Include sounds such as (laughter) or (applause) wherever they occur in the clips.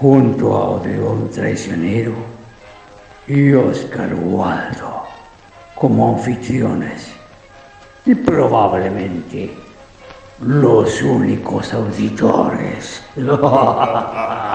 junto a Odeón Traicionero y Oscar Waldo como anfitriones y probablemente los únicos auditores. (laughs)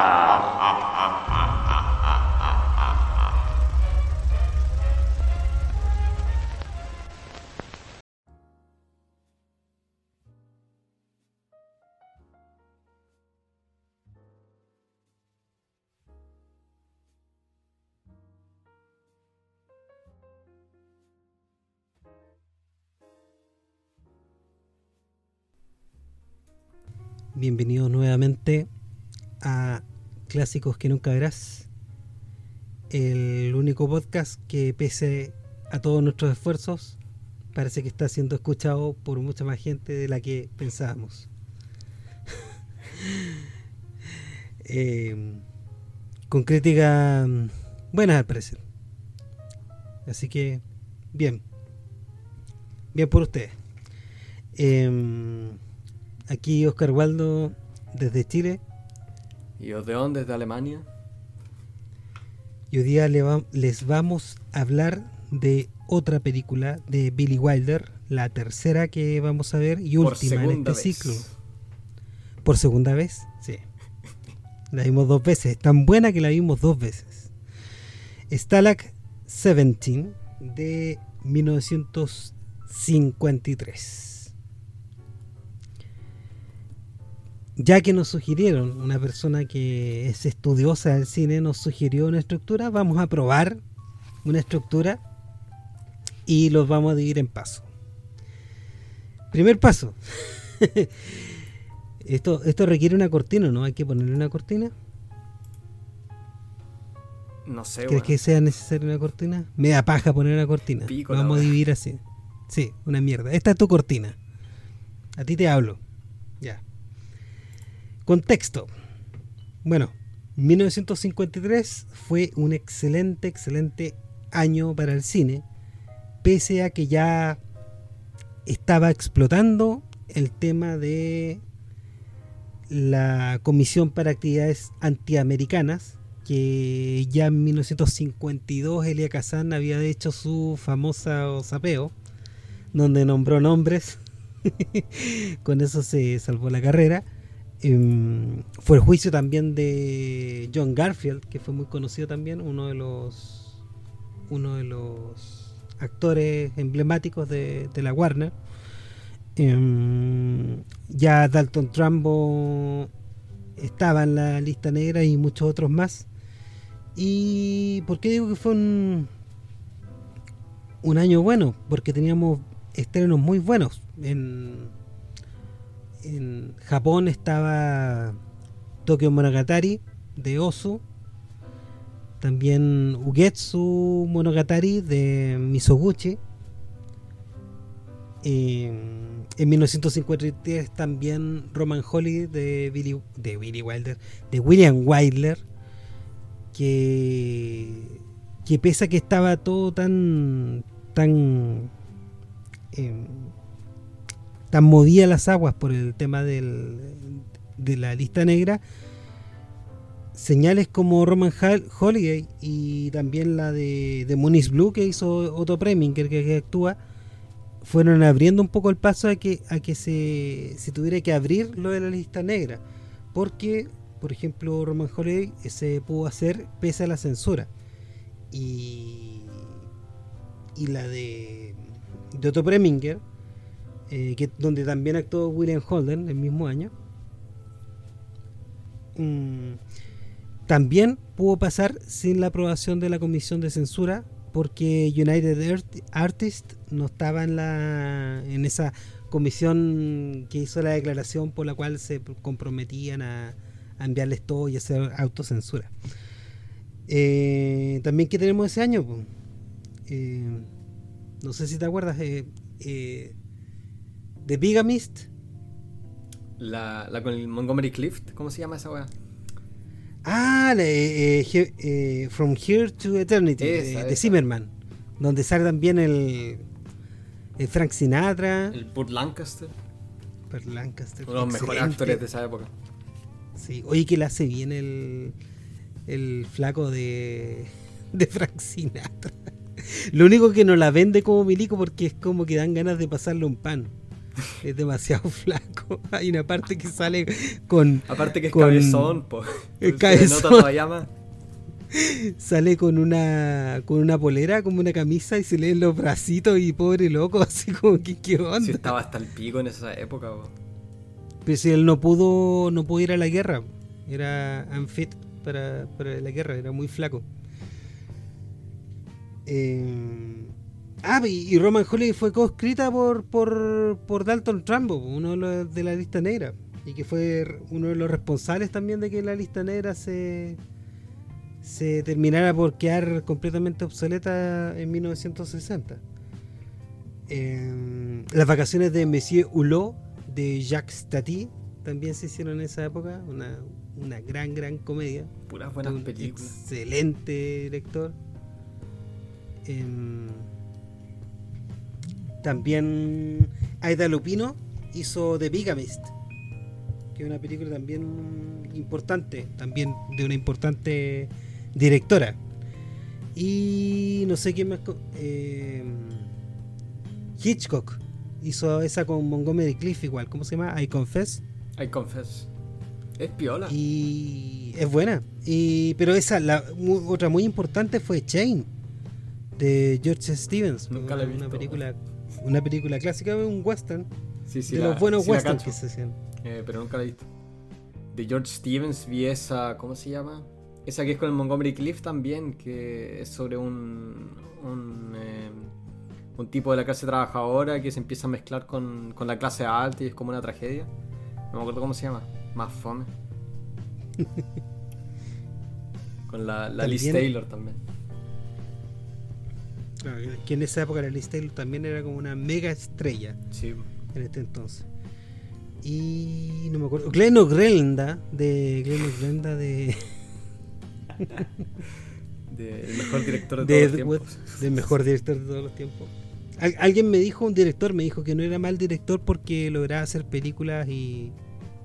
Clásicos que nunca verás. El único podcast que pese a todos nuestros esfuerzos parece que está siendo escuchado por mucha más gente de la que pensábamos. (laughs) Eh, con crítica buenas al parecer. Así que, bien. Bien por ustedes. Em, Aquí Oscar Waldo desde Chile. Y Odeón desde Alemania. Y hoy día les vamos a hablar de otra película de Billy Wilder, la tercera que vamos a ver y última en este ciclo. ¿Por segunda vez? Sí. (laughs) La vimos dos veces. Es tan buena que la vimos dos veces. Stalag 17 de 1953. Ya que nos sugirieron, una persona que es estudiosa del cine nos sugirió una estructura, vamos a probar una estructura y los vamos a dividir en paso. Primer paso. (laughs) esto, esto requiere una cortina, ¿no? Hay que ponerle una cortina. No sé. ¿Crees que sea necesaria una cortina? Me da paja poner una cortina. vamos a dividir así. Sí, una mierda. Esta es tu cortina. A ti te hablo. Contexto. Bueno, 1953 fue un excelente, excelente año para el cine, pese a que ya estaba explotando el tema de la Comisión para Actividades Antiamericanas, que ya en 1952 Elia Kazan había hecho su famosa sapeo, donde nombró nombres, (laughs) con eso se salvó la carrera Em, fue el juicio también de John Garfield, que fue muy conocido también, uno de los uno de los actores emblemáticos de, la Warner. Em, ya Dalton Trumbo estaba en la lista negra y muchos otros más. ¿Y por qué digo que fue un, un año bueno? Porque teníamos estrenos muy buenos en en Japón estaba Tokyo Monogatari de Osu, también Ugetsu Monogatari de Misoguchi. en 1953 también Roman Holly de Billy, de Billy Wilder, de William Wilder, que, que pese a que estaba todo tan tan em, tan movía las aguas por el tema del, de la lista negra, señales como Roman Holiday y también la de, de Muniz Blue que hizo Otto Preminger que, que, actúa, fueron abriendo un poco el paso a que, a que se, se tuviera que abrir lo de la lista negra. Porque, por ejemplo, Roman Holiday se pudo hacer pese a la censura. Y, y la de, de Otto Preminger eh, que, donde también actuó William Holden el mismo año. Mm, también pudo pasar sin la aprobación de la comisión de censura porque United Artists no estaba en, la, en esa comisión que hizo la declaración por la cual se comprometían a, enviarles todo y hacer autocensura. Eh, también que tenemos ese año, eh, no sé si te acuerdas, eh, The Bigamist. La, la con el Montgomery Clift, ¿cómo se llama esa weá? Ah, la, eh, eh, eh, From Here to Eternity, Esa, de. Zimmerman, donde sale también el, el Frank Sinatra, El Burt Lancaster, Burt Lancaster. uno de los mejores actores de esa época. Sí, oye, que le hace bien el, el flaco de, de Frank Sinatra. (laughs) Lo único que no la vende como milico porque es como que dan ganas de pasarle un pan. (laughs) Es demasiado (laughs) flaco. Hay una parte que sale con Aparte que es Con- cabezón, po. (laughs) Es cabezón. nota todavía más. sale con una con una polera, como una camisa y se leen los bracitos y pobre loco, así como que qué onda. Sí, estaba hasta el pico en esa época, po. Pero si él no pudo no pudo ir a la guerra, era unfit para, para la guerra, era muy flaco. Eh, ah, y Roman Holiday fue coescrita por, por, por Dalton Trumbo, uno de, los de la lista negra, y que fue uno de los responsables también de que la lista negra se, se terminara por quedar completamente obsoleta en 1960. Eh, las vacaciones de Monsieur Hulot de Jacques Tati también se hicieron en esa época, una, una gran, gran comedia. Puras buenas Un películas. Excelente director. Em, también Aida Lupino hizo The Bigamist, que es una película también importante, también de una importante directora. Y no sé quién más. em, Hitchcock hizo esa con Montgomery Cliff igual, ¿cómo se llama? I Confess. I confess. Es piola. Y es buena. Y, pero esa, la, mu- otra muy importante fue Chain, de George Stevens. Nunca la he una, visto. película, una película clásica, un western, Sí, sí, de la- los buenos sí westerns que se hacían. Eh, pero nunca la he visto. De George Stevens vi esa, ¿cómo se llama? Esa que es con el Montgomery Cliff también, que es sobre un, un, eh, un tipo de la clase trabajadora que se empieza a mezclar con, con la clase alta y es como una tragedia. No me acuerdo cómo se llama. Más fome. (laughs) con la, la Liz Taylor también. Claro, que en esa época la Liz Taylor también era como una mega estrella Sí. en este entonces. Y no me acuerdo. Glenn O'Grenda, de Glenn O'Grenda de, (laughs) De, el mejor director de, de todos los tiempos. Del mejor director de todos los tiempos. Al- alguien me dijo, un director me dijo que no era mal director porque lograba hacer películas y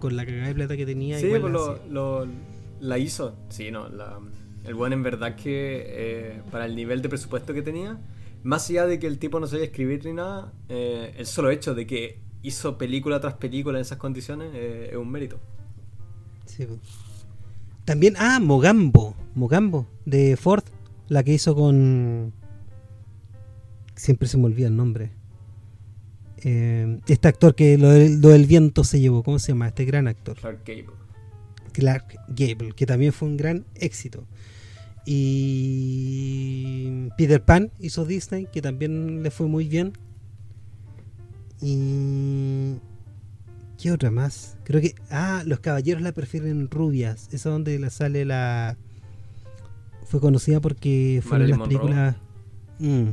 con la cagada de plata que tenía. Sí, igual pues la lo, lo- la hizo. Sí, no. la- el buen en verdad que eh, para el nivel de presupuesto que tenía, más allá de que el tipo no sabía escribir ni nada, eh, el solo hecho de que hizo película tras película en esas condiciones eh, es un mérito. Sí. También, ah, Mogambo, Mogambo, de Ford, la que hizo con... Siempre se me olvida el nombre. Eh, este actor que lo del, lo del viento se llevó, ¿cómo se llama? Este gran actor. Clark Gable. Clark Gable, que también fue un gran éxito. Y Peter Pan hizo Disney, que también le fue muy bien. Y... ¿Qué otra más? Creo que... Ah, los caballeros la prefieren rubias. Esa donde la sale la... Fue conocida porque fue una de Marilyn las películas... Mm.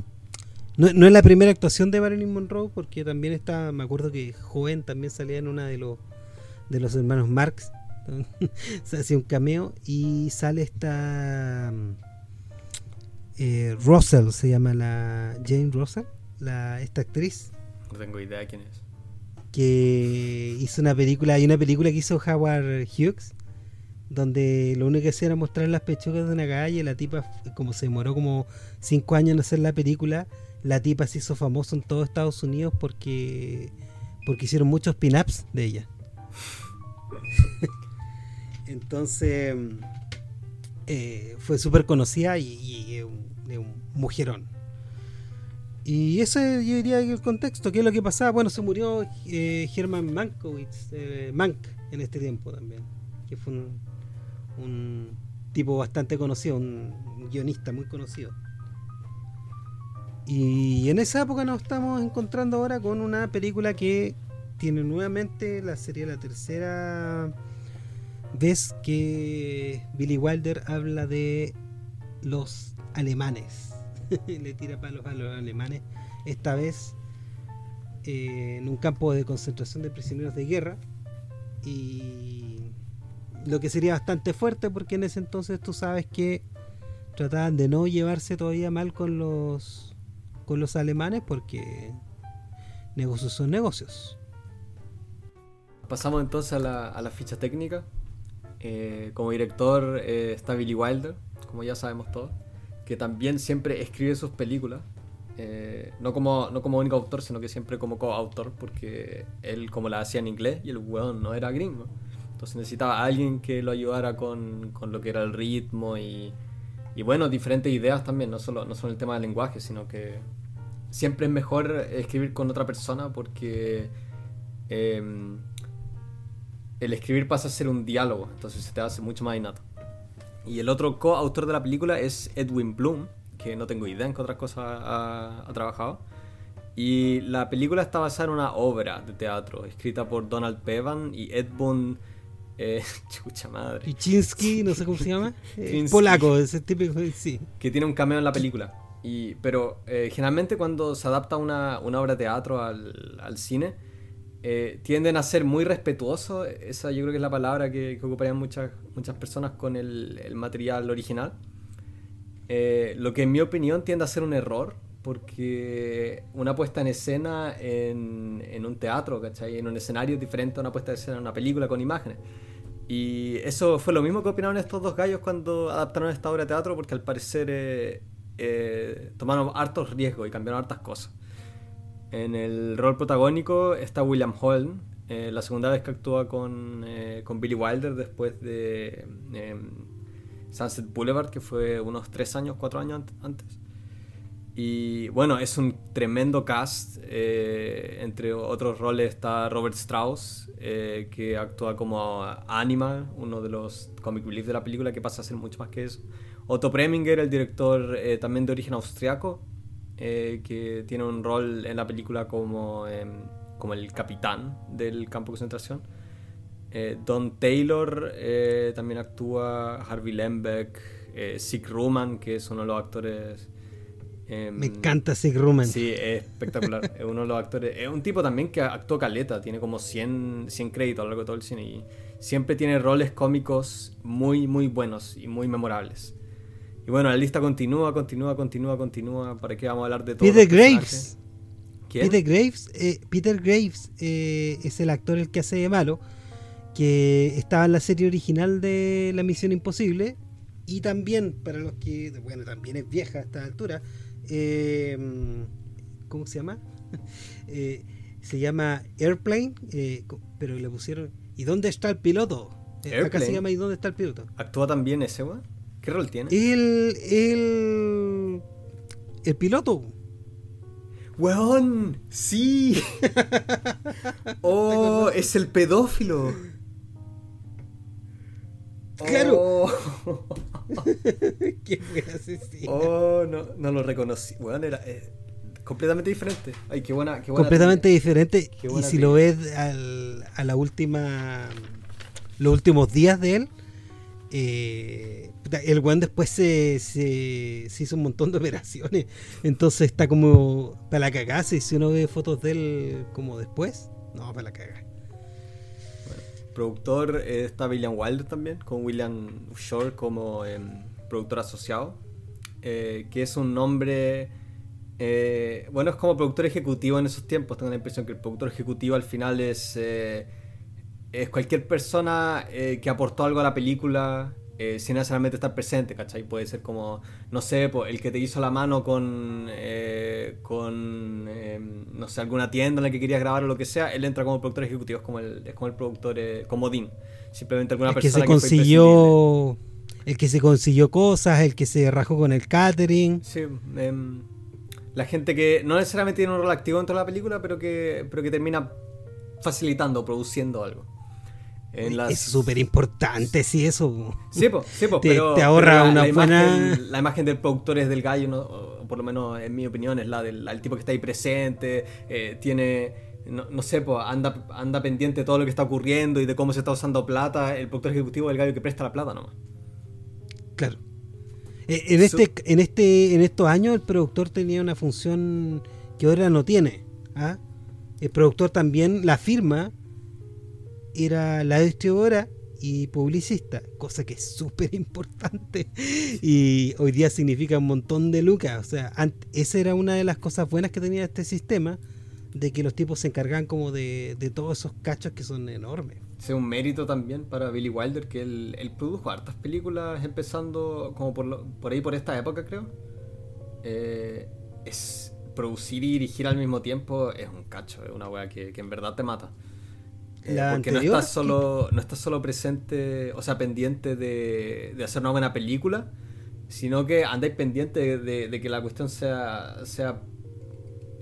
No, no es la primera actuación de Marilyn Monroe, porque también está, me acuerdo que joven también salía en una de los de los hermanos Marx. (laughs) se hacía un cameo y sale esta mm, eh, Russell, se llama la Jane Russell, la, esta actriz No tengo idea quién es. que hizo una película, hay una película que hizo Howard Hughes, donde lo único que hacía era mostrar las pechugas de una calle, la tipa, como se demoró como cinco años en hacer la película, la tipa se hizo famoso en todo Estados Unidos porque, porque hicieron muchos pin-ups de ella. Entonces eh, fue súper conocida y, y es un, mujerón. Y ese yo diría que el contexto, ¿qué es lo que pasaba? Bueno, se murió eh, Herman eh, Mank, en este tiempo también, que fue un, un tipo bastante conocido, un guionista muy conocido. Y en esa época nos estamos encontrando ahora con una película que tiene nuevamente, la sería la tercera vez que Billy Wilder habla de los alemanes. (laughs) Le tira palos a los alemanes. Esta vez eh, en un campo de concentración de prisioneros de guerra. Y lo que sería bastante fuerte porque en ese entonces tú sabes que trataban de no llevarse todavía mal con los con los alemanes porque negocios son negocios. Pasamos entonces a la, a la ficha técnica. Eh, como director eh, está Billy Wilder, como ya sabemos todos, que también siempre escribe sus películas. Eh, no, como, no como único autor, sino que siempre como coautor, porque él como la hacía en inglés y el weón no era gringo. Entonces necesitaba a alguien que lo ayudara con, con lo que era el ritmo y, y, bueno, diferentes ideas también, no solo, no solo el tema del lenguaje, sino que siempre es mejor escribir con otra persona porque em, el escribir pasa a ser un diálogo, entonces se te hace mucho más innato. Y el otro coautor de la película es Edwin Bloom, que no tengo idea en qué otras cosas ha, trabajado. Y la película está basada en una obra de teatro escrita por Donald Pevan y Edmund. Eh, (laughs) chucha madre. Pichinsky, no sé cómo se llama. (laughs) Eh, polaco, ese típico, sí. Que tiene un cameo en la película. Y, pero eh, generalmente cuando se adapta una, una obra de teatro al, al cine, eh, tienden a ser muy respetuosos. Esa yo creo que es la palabra que, que ocuparían muchas, muchas personas con el, material original. Eh, lo que en mi opinión tiende a ser un error, porque una puesta en escena en, un teatro, ¿cachai? En un escenario diferente a una puesta en escena en una película con imágenes. Y eso fue lo mismo que opinaron estos dos gallos cuando adaptaron esta obra de teatro, porque al parecer eh, tomaron hartos riesgos y cambiaron hartas cosas. En el rol protagónico está William Holm, eh, la segunda vez que actúa con, eh, con Billy Wilder después de em, Sunset Boulevard, que fue unos tres años, cuatro años antes. Y bueno, es un tremendo cast. entre otros roles está Robert Strauss, que actúa como Animal, uno de los comic relief de la película, que pasa a ser mucho más que eso. Otto Preminger, el director eh, también de origen austriaco, eh, que tiene un rol en la película como, em, como el capitán del campo de concentración. Eh, Don Taylor también actúa, Harvey Lembeck, Sig Ruman, que es uno de los actores... Em, Me encanta Sig Ruman. Sí, es espectacular. (laughs) es uno de los actores. Es un tipo también que actuó caleta, tiene como 100, 100 créditos a lo largo de todo el cine y siempre tiene roles cómicos muy, muy buenos y muy memorables. Y bueno, la lista continúa, continúa, continúa, continúa. ¿Para qué vamos a hablar de todo? Peter Graves. Peter Graves, eh, Peter Graves eh, es el actor el que hace de malo, que estaba en la serie original de La Misión Imposible y también para los que, bueno, también es vieja a esta altura, eh, ¿cómo se llama? (laughs) se llama Airplane, pero le pusieron ¿y dónde está el piloto? Acá se llama ¿y dónde está el piloto? ¿Actúa también ese, weón? ¿Qué rol tiene? El. El. El piloto. ¡Weón! ¡Sí! (laughs) ¡Oh! ¡Es el pedófilo! ¡Claro! Oh. (laughs) ¡Qué buen asesino! ¡Oh! No, no lo reconocí. Weón, era. Eh, completamente diferente. Ay, qué buena. Qué buena completamente diferente. y si lo ves al, a la última. Los últimos días de él. Eh, el weón después se, se, hizo un montón de operaciones. Entonces está como para la cagada. Si uno ve fotos de él como después, no, para la cagada. productor eh, está William Wilder también, con William Shore como em, productor asociado. Eh, que es un nombre. Bueno, es como productor ejecutivo en esos tiempos. Tengo la impresión que el productor ejecutivo al final es. Es cualquier persona que aportó algo a la película eh, sin necesariamente estar presente, ¿cachai? Puede ser como, no sé, el que te hizo la mano con, eh, con em, no sé, alguna tienda en la que querías grabar o lo que sea, él entra como productor ejecutivo, es como el, es como el productor, eh, como Dean. Simplemente alguna el persona que se consiguió... el que se consiguió cosas, el que se rajó con el catering. Sí, em, la gente que no necesariamente tiene un rol activo dentro de la película, pero que, pero que termina facilitando, produciendo algo. Es súper importante, sí, eso. Sí, pues, sí, te, pero, te ahorra una buena. Imagen, la imagen del productor es del gallo, o por lo menos en mi opinión, es la del tipo que está ahí presente, eh, tiene. No, sé, pues anda, anda pendiente de todo lo que está ocurriendo y de cómo se está usando plata. El productor ejecutivo es el gallo que presta la plata nomás. Claro. Eh, en, este, en, este, en estos años el productor tenía una función que ahora no tiene. ¿ah? El productor también, la firma, era la distribuidora y publicista, cosa que es súper importante y hoy día significa un montón de lucas. O sea, esa era una de las cosas buenas que tenía este sistema, de que los tipos se encargan como de, de todos esos cachos que son enormes. Es un mérito también para Billy Wilder que él, produjo hartas películas empezando como por, por ahí por esta época creo. Eh, es producir y dirigir al mismo tiempo es un cacho, es una wea que, que en verdad te mata. Eh, porque no estás solo, no estás solo presente, o sea, pendiente de, de hacer una buena película, sino que andáis pendiente de, de, que la cuestión sea, sea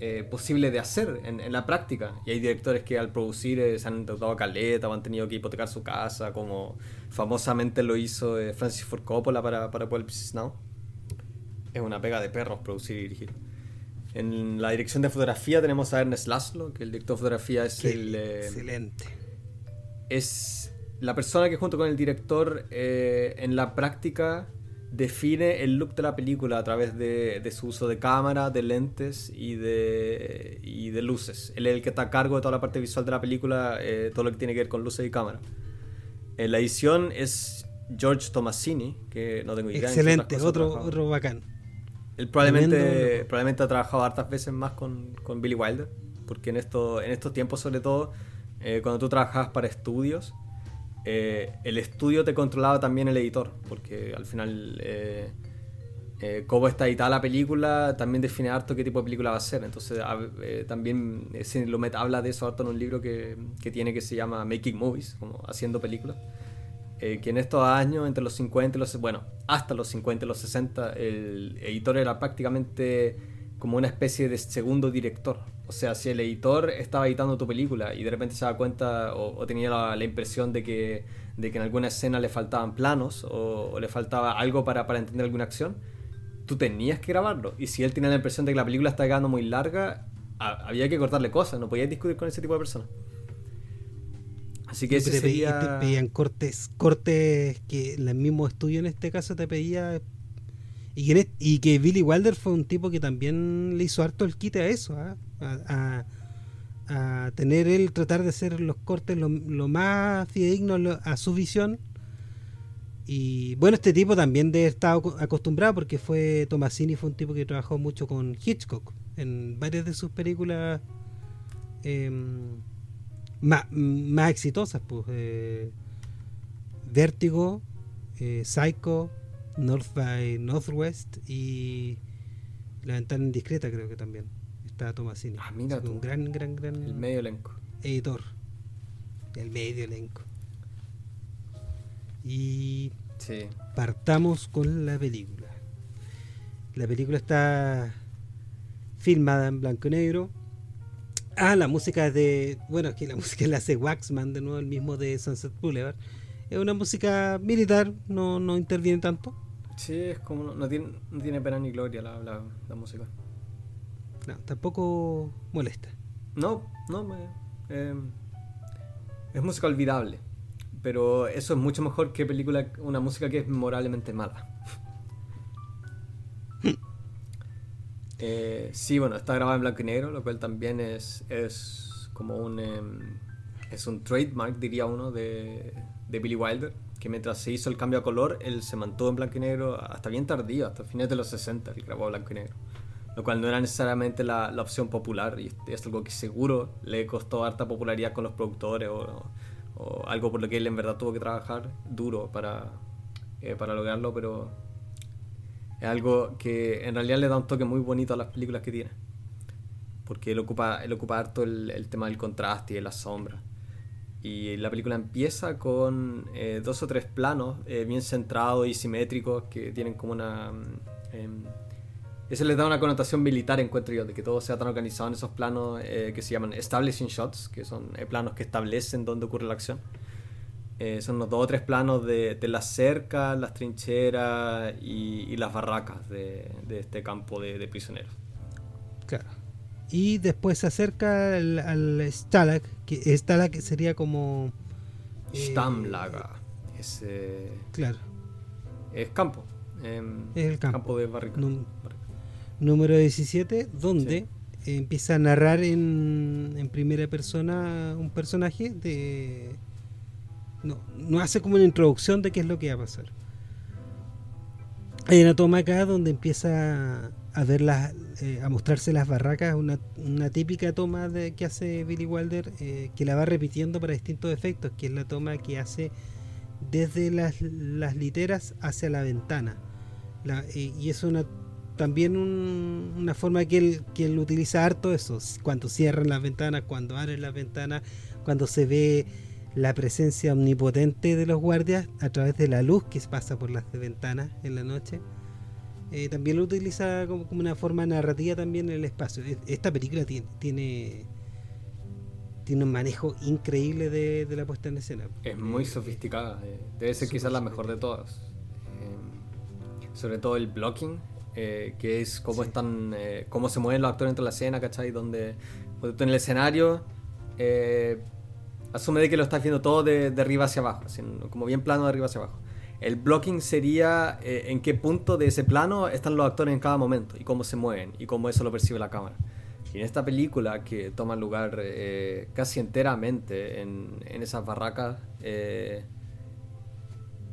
eh, posible de hacer en, la práctica. Y hay directores que al producir eh, se han tratado caleta o han tenido que hipotecar su casa, como famosamente lo hizo eh, Francis Ford Coppola para, para Now. Es una pega de perros producir y dirigir. En la dirección de fotografía tenemos a Ernest Laszlo, que el director de fotografía es el... excelente. Es la persona que junto con el director en la práctica define el look de la película a través de, su uso de cámara, de lentes y de, y de luces. Él es el que está a cargo de toda la parte visual de la película, eh, todo lo que tiene que ver con luces y cámara. En la edición es George Tomasini, que no tengo idea. Excelente, otro, otro bacán. Él probablemente, probablemente ha trabajado hartas veces más con, con Billy Wilder, porque en, esto, en estos tiempos sobre todo, eh, cuando tú trabajabas para estudios, eh, el estudio te controlaba también el editor, porque al final eh, eh, cómo está editada la película también define harto qué tipo de película va a ser. Entonces también Lumet habla de eso harto en un libro que, que, tiene que se llama Making Movies, como haciendo películas. Que en estos años, entre los 50 y los... Bueno, hasta los 50 y los 60, el editor era prácticamente como una especie de segundo director. O sea, si el editor estaba editando tu película y de repente se da cuenta o, tenía la, impresión de que, de que en alguna escena le faltaban planos o, le faltaba algo para, para, entender alguna acción, tú tenías que grabarlo. Y si él tenía la impresión de que la película estaba quedando muy larga, había que cortarle cosas, no podías discutir con ese tipo de personas. Así que ese te, sería... te pedían cortes, cortes que el mismo estudio en este caso te pedía y que, Billy Wilder fue un tipo que también le hizo harto el quite a eso, ¿ah? a, tener él, tratar de hacer los cortes lo, más fidedignos a su visión. Y bueno, este tipo también de estar acostumbrado porque fue Tomasini, fue un tipo que trabajó mucho con Hitchcock en varias de sus películas em, más, exitosas, pues eh, Vértigo, eh, Psycho, North by Northwest y La Ventana Indiscreta creo que también está Tomasini. Ah, mira Un gran, gran, gran... El medio elenco. Editor. El medio elenco. Y partamos con la película. La película está filmada en blanco y negro. Ah, la música es de. Bueno, aquí la (laughs) música la hace Waxman, de nuevo, el mismo de Sunset Boulevard. Es una música militar, no, no interviene tanto. Sí, es como. No tiene, no tiene pena ni gloria la, la, música. No, tampoco molesta. No, no, me, em, es música olvidable. Pero eso es mucho mejor que película, una música que es moralmente mala. Eh, sí, bueno, está grabada en blanco y negro, lo cual también es, es como un. Em, es un trademark, diría uno, de, de Billy Wilder que mientras se hizo el cambio a color, él se mantuvo en blanco y negro hasta bien tardío, hasta fines de los 60, él grabó blanco y negro. Lo cual no era necesariamente la, la opción popular y es algo que seguro le costó harta popularidad con los productores o, o algo por lo que él en verdad tuvo que trabajar duro para, eh, para lograrlo, pero es algo que en realidad le da un toque muy bonito a las películas que tiene. Porque él ocupa, él ocupa harto el, tema del contraste y de la sombra. Y la película empieza con eh, dos o tres planos eh, bien centrados y simétricos que tienen como una... Em, eso les da una connotación militar, encuentro yo, de que todo sea tan organizado en esos planos eh, que se llaman establishing shots, que son planos que establecen dónde ocurre la acción. Son los dos o tres planos de, de las cercas, las trincheras y, y las barracas de, de este campo de, de prisioneros. Claro y después se acerca al, al Stalag, que Stalag sería como... Eh, Stammlager. Es, claro. Es campo. Em, es el campo. de Barrica. número 17, donde empieza a narrar en, en, primera persona un personaje de... No, no hace como una introducción de qué es lo que va a pasar. Hay una toma acá donde empieza a ver las, eh, a mostrarse las barracas, una, una típica toma de, que hace Billy Wilder, eh, que la va repitiendo para distintos efectos, que es la toma que hace desde las, las literas hacia la ventana. Y es una también una forma que él, que él utiliza harto eso, cuando cierran las ventanas, cuando abren las ventanas, cuando se ve la presencia omnipotente de los guardias a través de la luz que pasa por las ventanas en la noche. Eh, también lo utiliza como, una forma narrativa también en el espacio. Esta película tiene, tiene, tiene un manejo increíble de, la puesta en escena. Es muy sofisticada, eh, debe ser quizás la mejor de todas. sobre todo el blocking, eh, que es cómo están, cómo se mueven los actores entre la escena, ¿cachai? Donde, en el escenario asume de que lo estás viendo todo de, de arriba hacia abajo, como bien plano de arriba hacia abajo. El blocking sería eh, en qué punto de ese plano están los actores en cada momento y cómo se mueven y cómo eso lo percibe la cámara. Y en esta película que toma lugar eh, casi enteramente en, en esas barracas, eh,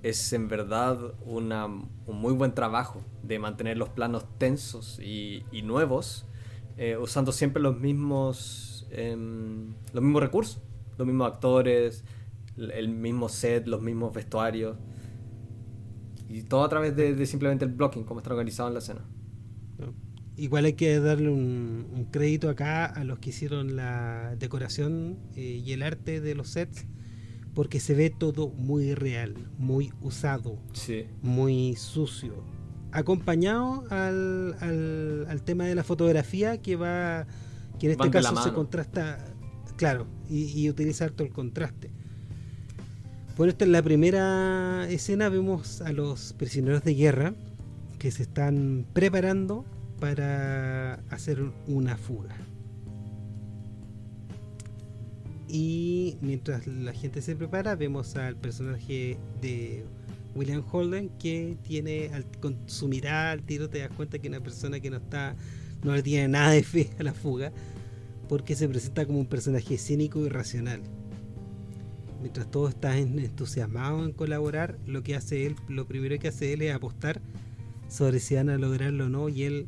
es en verdad una, un muy buen trabajo de mantener los planos tensos y, y nuevos, usando siempre los mismos, em, los mismos recursos, los mismos actores, el mismo set, los mismos vestuarios. Y todo a través de, simplemente el blocking, como está organizado en la escena. Igual hay que darle un, crédito acá a los que hicieron la decoración eh, y el arte de los sets, porque se ve todo muy real, muy usado, muy sucio. Acompañado al, al, tema de la fotografía que va, que en este caso se contrasta, claro, y, y utiliza todo el contraste. Bueno, esta en la primera escena vemos a los prisioneros de guerra que se están preparando para hacer una fuga. Y mientras la gente se prepara, vemos al personaje de William Holden que tiene con su mirada al tiro te das cuenta que una persona que no está no le tiene nada de fe a la fuga porque se presenta como un personaje cínico y racional mientras todos están entusiasmados en colaborar, lo que hace él, lo primero que hace él es apostar sobre si van a lograrlo o no, y él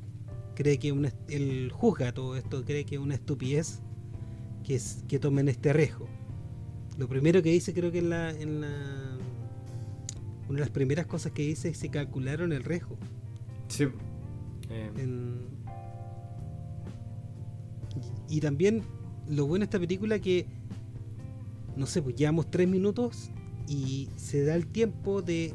cree que una, él juzga todo esto, cree que es una estupidez que, es, que tomen este riesgo. Lo primero que dice, creo que en la, en la una de las primeras cosas que dice es que se calcularon el riesgo. Sí. y, y también lo bueno de esta película que no sé, pues llevamos tres minutos y se da el tiempo de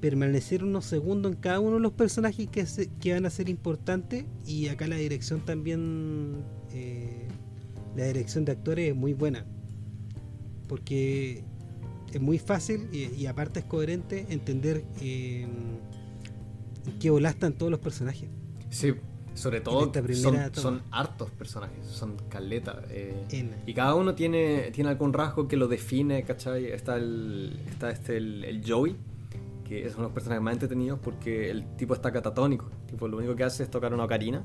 permanecer unos segundos en cada uno de los personajes que, que van a ser importantes y acá la dirección también eh, la dirección de actores es muy buena porque es muy fácil y, aparte es coherente entender eh, en qué están todos los personajes. Sí sobre todo son, hartos personajes, son caletas. Eh, y cada uno tiene, tiene algún rasgo que lo define, ¿cachai? Está el, está este, el, Joey, que es uno de los personajes más entretenidos porque el tipo está catatónico. Tipo, lo único que hace es tocar una ocarina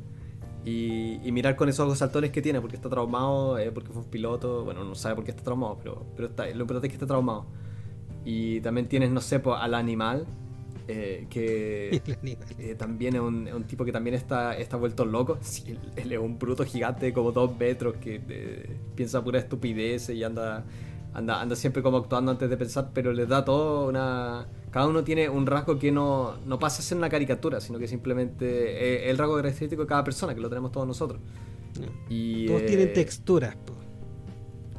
y, mirar con esos ojos saltones que tiene, porque está traumado, eh, porque fue un piloto. Bueno, no sabe por qué está traumado, pero, pero está, lo importante es que está traumado. Y también tienes, no sé, pues, al animal, eh, que (laughs) eh, también es un, un, tipo que también está, está vuelto loco. (laughs) él, es un bruto gigante como dos metros que eh, piensa pura estupidez y anda, anda, anda siempre como actuando antes de pensar, pero le da todo una... Cada uno tiene un rasgo que no, no pasa a ser una caricatura, sino que simplemente es el rasgo característico de cada persona, que lo tenemos todos nosotros. Y, todos tienen texturas.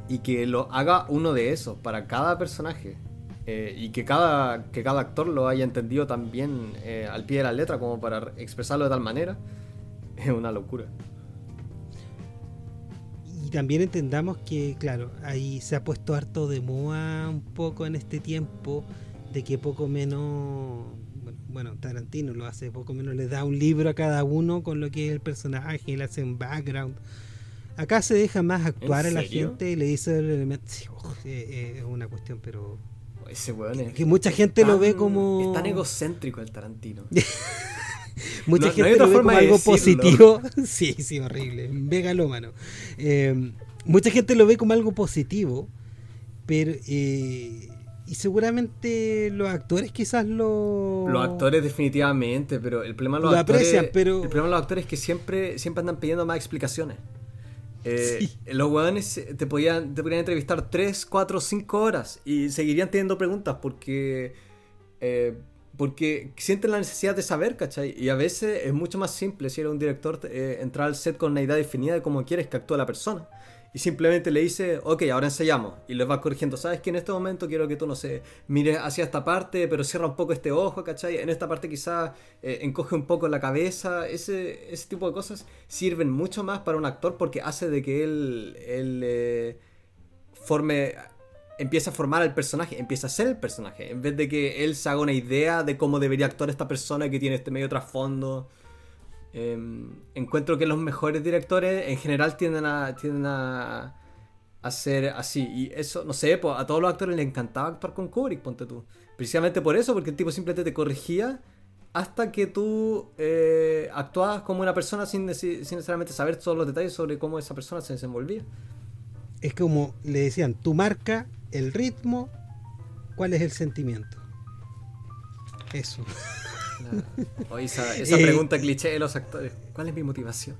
Y que lo haga uno de esos para cada personaje. Eh, y que cada, que cada actor lo haya entendido también eh, al pie de la letra como para expresarlo de tal manera, (laughs) es una locura. Y también entendamos que, claro, ahí se ha puesto harto de moda un poco en este tiempo, de que poco menos, bueno, Tarantino lo hace, poco menos le da un libro a cada uno con lo que es el personaje, le hace un background. Acá se deja más actuar a la gente y le dice el elemento. Sí, oh, eh, es una cuestión, pero ese weón es. Que mucha gente lo ve como. Es tan egocéntrico el Tarantino. (laughs) mucha gente lo ve como algo positivo. (laughs) (laughs) sí, sí, horrible. Megalómano. Eh, mucha gente lo ve como algo positivo. Pero. Eh, y seguramente los actores quizás lo... Los actores definitivamente, pero el problema de los actores... pero... El problema de los actores es que siempre, siempre andan pidiendo más explicaciones. Eh, los weones te podían, te podían entrevistar 3, 4, 5 horas y seguirían teniendo preguntas porque... Eh, porque sienten la necesidad de saber, ¿cachai? Y a veces es mucho más simple si eres un director eh, entrar al set con una idea definida de cómo quieres que actúe la persona y simplemente le dice, ok, ahora ensayamos. Y les va corrigiendo, sabes que en este momento quiero que tú, no sé, mires hacia esta parte, pero cierra un poco este ojo, ¿cachai? En esta parte quizá eh, encoge un poco la cabeza. Ese, ese tipo de cosas sirven mucho más para un actor porque hace de que él, él eh, forme, empiece a formar al personaje, empieza a ser el personaje. En vez de que él se haga una idea de cómo debería actuar esta persona que tiene este medio trasfondo. Em, encuentro que los mejores directores en general tienden a, tienden a, así. Y eso, no sé, a todos los actores les encantaba actuar con Kubrick, ponte tú. Precisamente por eso, porque el tipo simplemente te corregía hasta que tú eh, actuabas como una persona sin, sin, necesariamente saber todos los detalles sobre cómo esa persona se desenvolvía. Es como le decían, tu marca, el ritmo, cuál es el sentimiento. Eso. (laughs) (laughs) esa, eh, pregunta cliché de los actores. ¿Cuál es mi motivación?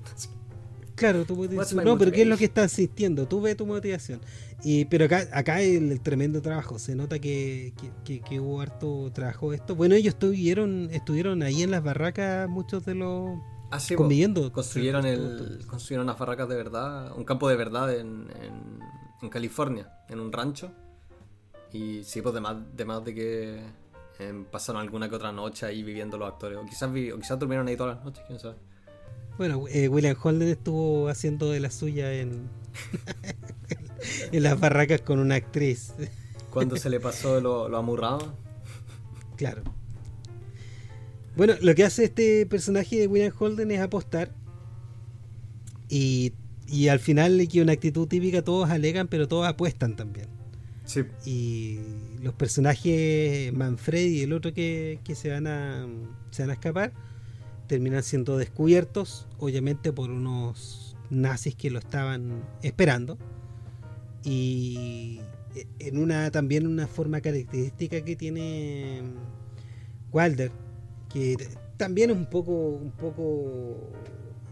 Claro, tu motivación. No, pero ¿qué es lo que estás sintiendo? Tú ves tu motivación. Y, pero acá, acá el, el tremendo trabajo. Se nota que, que, hubo harto trabajo esto. Bueno, ellos estuvieron, estuvieron ahí en las barracas, muchos de los. Ah, conviviendo. Construyeron, el, construyeron unas barracas de verdad, un campo de verdad en, en, California, en un rancho. Y sí, pues de más de, más de que Em, pasaron alguna que otra noche ahí viviendo los actores. O quizás, o quizás durmieron ahí todas las noches, quién sabe. Bueno, eh, William Holden estuvo haciendo de la suya en, (laughs) en las barracas con una actriz. Cuando se le (laughs) pasó lo, lo amurrado. Claro. Bueno, lo que hace este personaje de William Holden es apostar. Y, y al final, que una actitud típica, todos alegan, pero todos apuestan también. Y los personajes Manfred y el otro que, se, van a, se van a escapar terminan siendo descubiertos, obviamente por unos nazis que lo estaban esperando. Y en una también una forma característica que tiene Walder, que también es un poco, un poco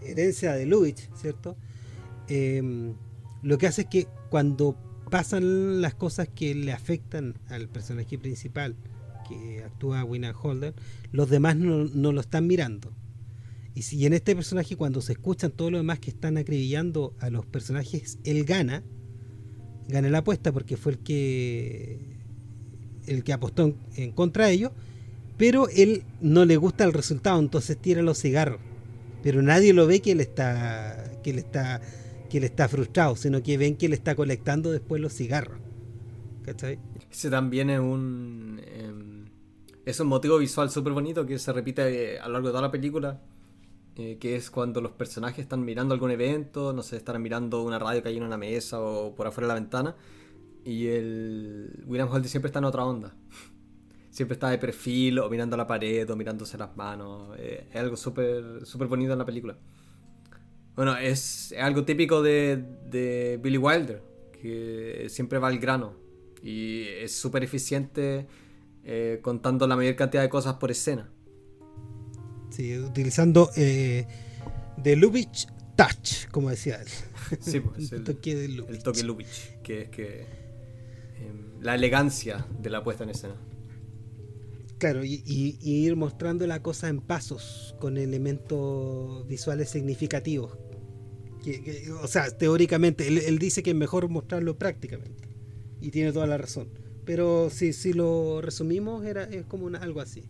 herencia de Lubitsch, ¿cierto? Em, lo que hace es que cuando pasan las cosas que le afectan al personaje principal que actúa Winner Holder, los demás no, lo están mirando. Y si en este personaje cuando se escuchan todos los demás que están acribillando a los personajes, él gana, gana la apuesta porque fue el que el que apostó en, contra de ellos, pero él no le gusta el resultado, entonces tira los cigarros. Pero nadie lo ve que él está que él está que él está frustrado, sino que ven que él está colectando después los cigarros. ¿Cachai? Ese también es un. Em, es un motivo visual súper bonito que se repite eh, a lo largo de toda la película. Eh, que es cuando los personajes están mirando algún evento, no sé, están mirando una radio que hay en una mesa o por afuera de la ventana. Y el William Holden siempre está en otra onda. (laughs) Siempre está de perfil o mirando la pared o mirándose las manos. Eh, es algo súper súper bonito en la película. Bueno, es, algo típico de, Billy Wilder, que siempre va al grano y es súper eficiente eh, contando la mayor cantidad de cosas por escena. Sí, utilizando eh, The Lubitsch Touch, como decía él. (laughs) Sí, pues, (laughs) el, toque de Lubitsch. El toque Lubitsch, que es que em, la elegancia de la puesta en escena. Claro, y, ir mostrando la cosa en pasos, con elementos visuales significativos, o sea, teóricamente, él, dice que es mejor mostrarlo prácticamente. Y tiene toda la razón. Pero si, si lo resumimos, era, es como algo así.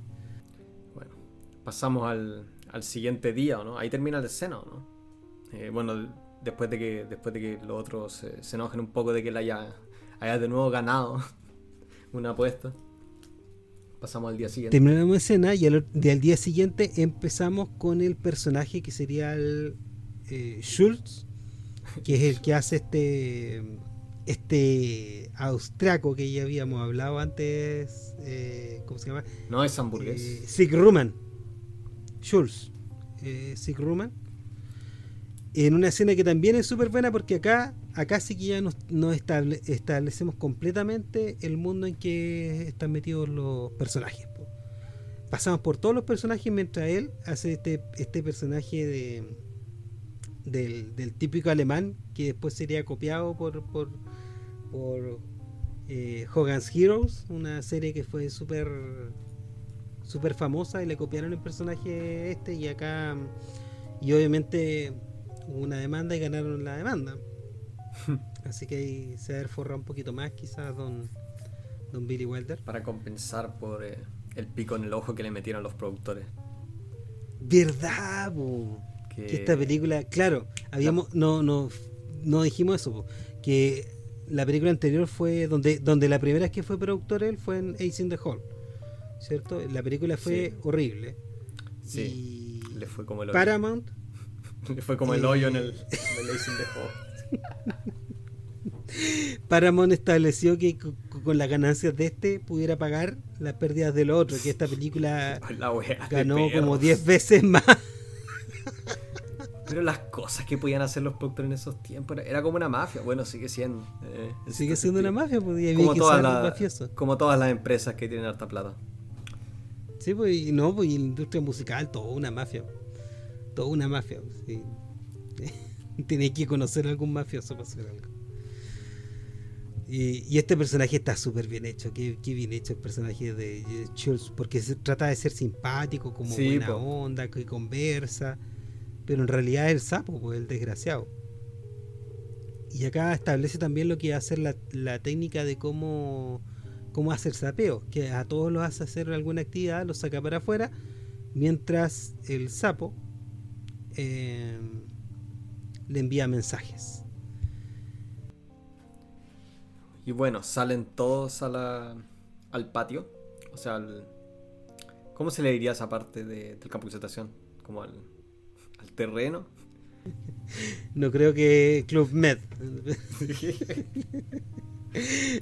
Bueno, pasamos al, al siguiente día, ¿no? Ahí termina la escena, ¿no? Eh, bueno, después de que después de que los otros se, enojen un poco de que él haya, haya de nuevo ganado (laughs) una apuesta. Pasamos al día siguiente. Terminamos la escena y al, día siguiente empezamos con el personaje que sería el, eh, Schultz, que es el que hace este este austriaco que ya habíamos hablado antes, eh, ¿cómo se llama? No es hamburgués. Eh, Sig Ruman. Schulz. Eh, Sig Ruman. En una escena que también es súper buena porque acá, acá sí que ya nos, establecemos completamente el mundo en que están metidos los personajes. Pasamos por todos los personajes mientras él hace este, este personaje de, del, típico alemán que después sería copiado por, por, por eh, Hogan's Heroes, una serie que fue súper super famosa y le copiaron el personaje este y acá y obviamente hubo una demanda y ganaron la demanda. (laughs) Así que ahí se ha forrado un poquito más quizás don, don Billy Wilder. Para compensar por eh, el pico en el ojo que le metieron los productores. ¿Verdad? Que... esta película, claro, habíamos, no, no, no dijimos eso, que la película anterior fue donde, donde la primera vez que fue productor él fue en Ace in the Hall, ¿cierto? La película fue horrible. Sí, le fue como el hoyo. Paramount. (laughs) le fue como el hoyo en el, Ace in the (laughs) Hall. Paramount estableció que con las ganancias de este pudiera pagar las pérdidas del otro, que esta película (laughs) ganó como 10 veces más. Pero las cosas que podían hacer los productores en esos tiempos era como una mafia. Bueno, sigue siendo. Eh, sigue siendo una mafia, pues, como, todas como todas las empresas que tienen harta plata. Sí, pues, no, pues, la industria musical, todo una mafia. Toda una mafia. Sí. (laughs) Tienes que conocer a algún mafioso para hacer algo. Y, este personaje está súper bien hecho. Qué, bien hecho el personaje de Schultz. Porque se trata de ser simpático, como buena onda, que conversa pero en realidad es el sapo, pues el desgraciado. Y acá establece también lo que va a ser la, técnica de cómo, cómo hacer sapeo, que a todos los hace hacer alguna actividad, los saca para afuera, mientras el sapo eh, le envía mensajes. Y bueno, salen todos a la, al patio, o sea, ¿cómo se le diría esa parte del campo de concentración? Como al terreno. No creo que Club Med.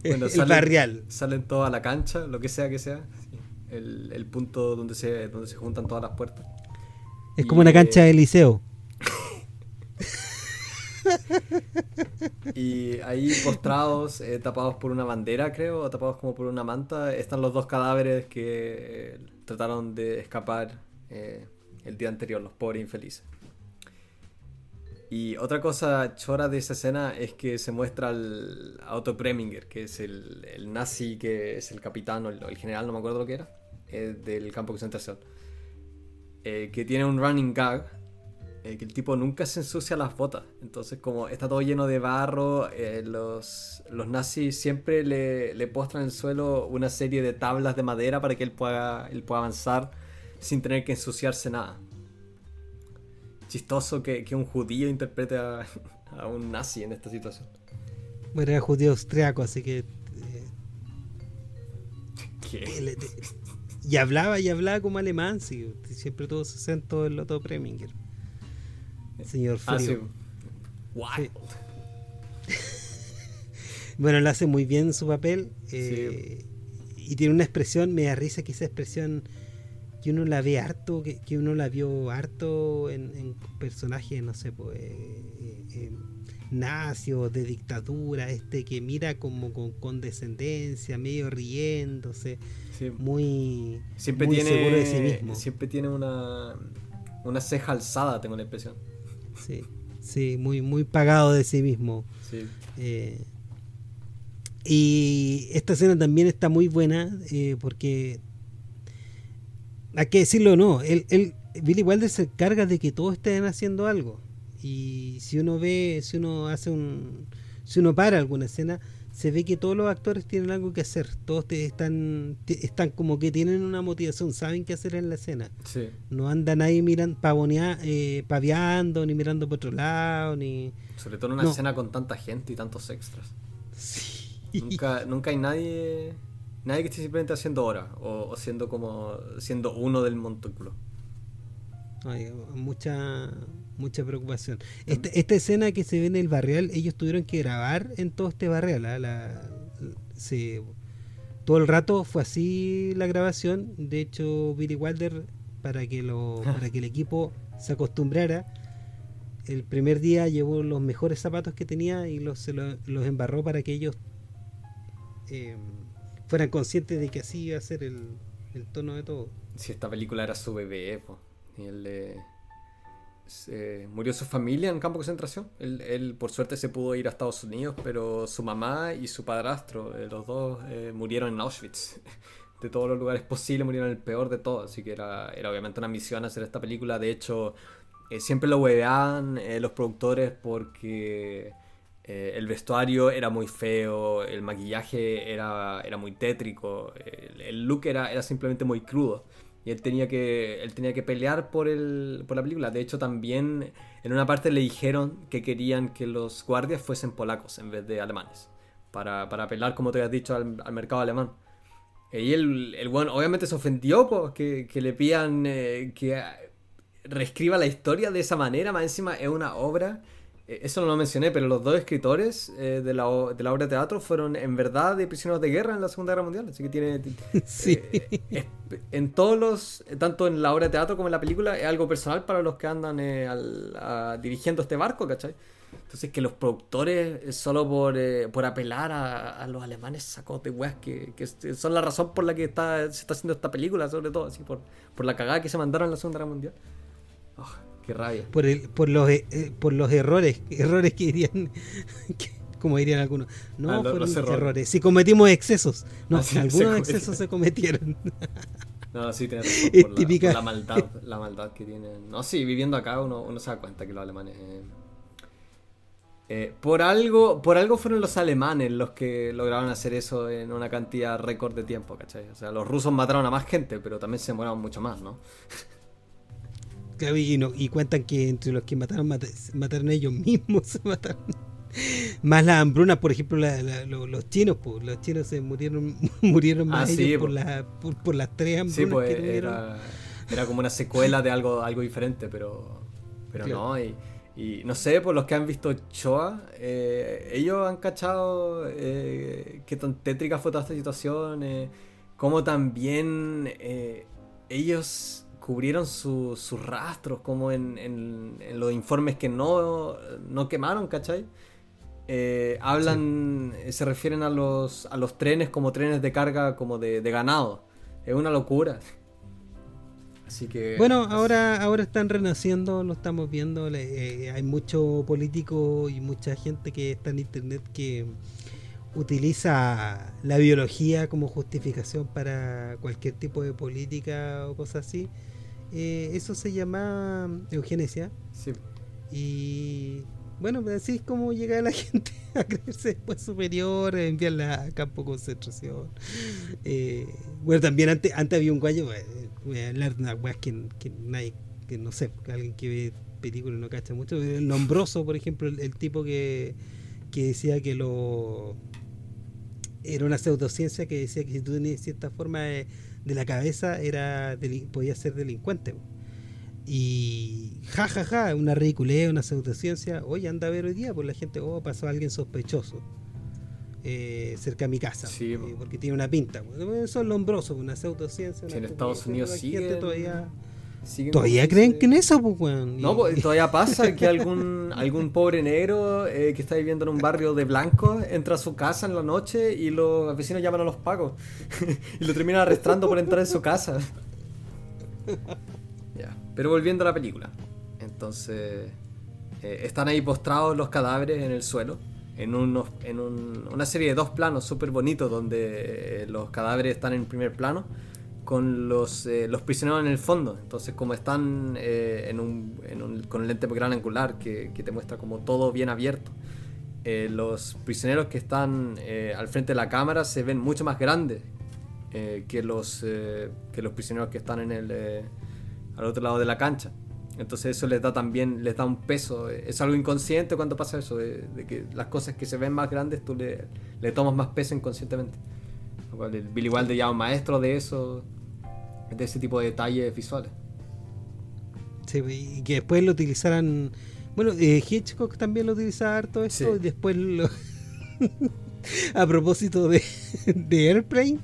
bueno, salen, salen todos a la cancha, lo que sea que sea. El, punto donde se, donde se juntan todas las puertas. Es como una cancha de liceo. (laughs) y ahí postrados, eh, tapados por una bandera, creo, o tapados como por una manta, están los dos cadáveres que eh, trataron de escapar eh, el día anterior, los pobres infelices. Y otra cosa chora de esa escena es que se muestra al, a Otto Preminger, que es el, el, nazi, que es el capitán o el, general, no me acuerdo lo que era, eh, del campo de concentración. Eh, que tiene un running gag, eh, que el tipo nunca se ensucia las botas. Entonces, como está todo lleno de barro, los, los nazis siempre le, le postran en el suelo una serie de tablas de madera para que él pueda, él pueda avanzar sin tener que ensuciarse nada chistoso que, un judío interprete (laughs) a, un nazi en esta situación. Bueno, era judío austriaco, así que. Eh, ¿Qué? y hablaba y hablaba como alemán, sí, siempre tuvo su acento el Otto Preminger. Señor ah, Frío. (laughs) bueno, lo hace muy bien su papel. Eh, y tiene una expresión, me da risa que esa expresión que uno la ve harto, que, uno la vio harto en, personajes, no sé, pues, eh, eh, nazios, de dictadura, este que mira como con condescendencia, medio riéndose, muy, siempre tiene, seguro de sí mismo. Siempre tiene una, una ceja alzada, tengo la impresión. Sí, sí, muy, muy pagado de sí mismo. Sí. Eh, y esta escena también está muy buena porque hay que decirlo o no, él, Billy Wilder se encarga de que todos estén haciendo algo. Y si uno ve, si uno hace un. Si uno para alguna escena, se ve que todos los actores tienen algo que hacer. Todos están, están como que tienen una motivación, saben qué hacer en la escena. No andan ahí mirando, pavonea, eh, paviando, ni mirando por otro lado, ni. Sobre todo en una escena con tanta gente y tantos extras. Nunca, nunca hay nadie Nadie que esté simplemente haciendo hora o, siendo como siendo uno del montículo. Hay mucha mucha preocupación. Esta, esta, escena que se ve en el barrial, ellos tuvieron que grabar en todo este barrial. ¿ah? La, todo el rato fue así la grabación. De hecho, Billy Wilder, para que, lo, (laughs) para que el equipo se acostumbrara, el primer día llevó los mejores zapatos que tenía y los, los embarró para que ellos eh, fueran conscientes de que así iba a ser el, el tono de todo. Si esta película era su bebé, y él murió su familia en campo de concentración. Él, por suerte se pudo ir a Estados Unidos, pero su mamá y su padrastro, eh, los dos eh, murieron en Auschwitz. (laughs) De todos los lugares posibles murieron en el peor de todos, así que era, era obviamente una misión hacer esta película. De hecho, eh, siempre lo hueveaban los productores porque el vestuario era muy feo, el maquillaje era, era muy tétrico, el, look era, era simplemente muy crudo. Y él tenía que, él tenía que pelear por, el, por la película. De hecho, también en una parte le dijeron que querían que los guardias fuesen polacos en vez de alemanes. Para, para apelar, como te habías dicho, al, mercado alemán. Y él, el bueno, obviamente se ofendió pues, que, que, le pidan eh, que reescriba la historia de esa manera. Más encima es una obra eh, eso no lo mencioné, pero los dos escritores eh, de, la, de, la, obra de teatro fueron en verdad de prisioneros de guerra en la Segunda Guerra Mundial. Así que tiene. (laughs) Sí. Eh, en todos los. Tanto en la obra de teatro como en la película, es algo personal para los que andan dirigiendo este barco, ¿cachai? Entonces, que los productores, solo por, por apelar a, los alemanes sacó de weas, que, que, son la razón por la que está, se está haciendo esta película, sobre todo, así, por, por la cagada que se mandaron en la Segunda Guerra Mundial. Oh. Qué rabia. Por, el, por, los, eh, por los errores, (laughs) errores que dirían, (laughs) como dirían algunos. No ah, fueron errores. Si cometimos excesos. No, ah, algunos excesos se cometieron. (laughs) No, sí, tienes razón. Por, la, la, maldad, la maldad que tienen. No, sí, viviendo acá uno, uno se da cuenta que los alemanes. Eh, eh, por algo por algo fueron los alemanes los que lograron hacer eso en una cantidad récord de tiempo, ¿cachai? O sea, los rusos mataron a más gente, pero también se murieron mucho más, ¿no? Y, cuentan que entre los que mataron, mataron ellos mismos, (laughs) se mataron. Más la hambruna, por ejemplo, los, chinos, pues, los chinos se murieron (laughs) murieron más ah, ellos por, la, por, las tres hambrunas sí, pues, era, era, como una secuela de algo, algo diferente, pero, pero no. Y, y, no sé, por los que han visto Choa, eh, ellos han cachado eh, qué tan tétrica fue toda esta situación, eh, cómo también ellos cubrieron sus rastros, como en, los informes que no, no quemaron, ¿cachai? Eh, hablan, se refieren a los, a los trenes como trenes de carga como de, ganado. Es una locura. Así que... Bueno, ahora, ahora están renaciendo, lo estamos viendo. Eh, hay mucho político y mucha gente que está en internet que utiliza la biología como justificación para cualquier tipo de política o cosas así. Eh, eso se llama eugenesia. Sí. Y bueno, pues así es como llega la (laughs) gente a creerse después superior, enviarla a campo de concentración. Eh, bueno, también antes, antes había un guayo, eh, voy a hablar de una weas que, nadie, que no sé, alguien que ve películas no cacha mucho. El nombroso, por ejemplo, el, tipo que, que decía que lo. Era una pseudociencia que decía que si tú tenías cierta forma de de la cabeza era podía ser delincuente. Y ja, ja, ja, una ridiculez, una pseudociencia. Oye, anda a ver hoy día, por pues la gente, oh, pasó alguien sospechoso eh, cerca de mi casa. Eh, porque tiene una pinta. Eso es lombroso, una pseudociencia. en Estados Unidos sigue. Todavía ¿Todavía creen que en eso, pues, No, pues, (laughs) todavía pasa que algún, algún pobre negro eh, que está viviendo en un barrio de blancos entra a su casa en la noche y los vecinos llaman a los pagos (laughs) y lo terminan arrestando por entrar en su casa. (laughs) ya, pero volviendo a la película. Entonces, eh, están ahí postrados los cadáveres en el suelo. En, unos, en una serie de dos planos súper bonitos donde eh, los cadáveres están en primer plano con los, eh, los prisioneros en el fondo. Entonces, como están eh, en un, en un, con el lente gran angular que, que, te muestra como todo bien abierto, eh, los prisioneros que están al frente de la cámara se ven mucho más grandes que, los, que los prisioneros que están en el, al otro lado de la cancha. Entonces eso les da también, les da un peso. Es algo inconsciente cuando pasa eso, de, que las cosas que se ven más grandes tú le, le tomas más peso inconscientemente. Billy Wilder ya un maestro de eso, de ese tipo de detalles visuales. Sí, y que después lo utilizaran. Bueno, eh, Hitchcock también lo utilizaba harto esto, y después lo. (laughs) a propósito de, (laughs) de Airplane,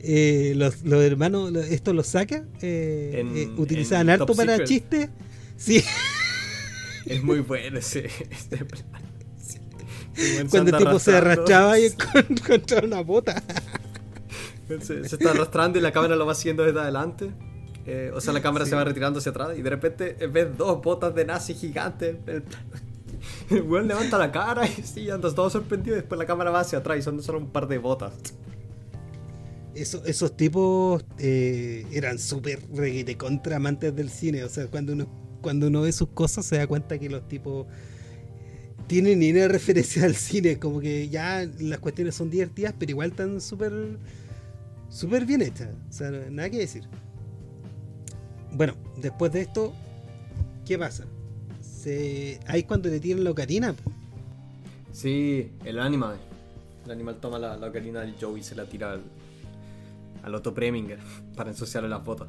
eh, los, los, hermanos, esto los saca, eh, eh utilizaban harto para chistes. Sí. (laughs) Es muy bueno ese, plan. Cuando el tipo se arrastraba y encontraba una bota. Se, está arrastrando y la cámara lo va haciendo desde adelante. Eh, o sea, la cámara se va retirando hacia atrás y de repente ves dos botas de nazi gigantes. El weón levanta la cara y sí, andas todo sorprendido. Y después la cámara va hacia atrás y son solo un par de botas. esos tipos eh, eran súper de contra amantes del cine. O sea, cuando uno, cuando uno ve sus cosas se da cuenta que los tipos tienen ni una referencia al cine. Como que ya las cuestiones son divertidas, pero igual están súper súper bien hechas. O sea, nada que decir. Bueno, después de esto, ¿qué pasa? Se... Ahí cuando le tiran la ocarina. Sí, el animal. El animal toma la, ocarina del Joe y se la tira al, al Otto Preminger (laughs) para ensuciarle las botas.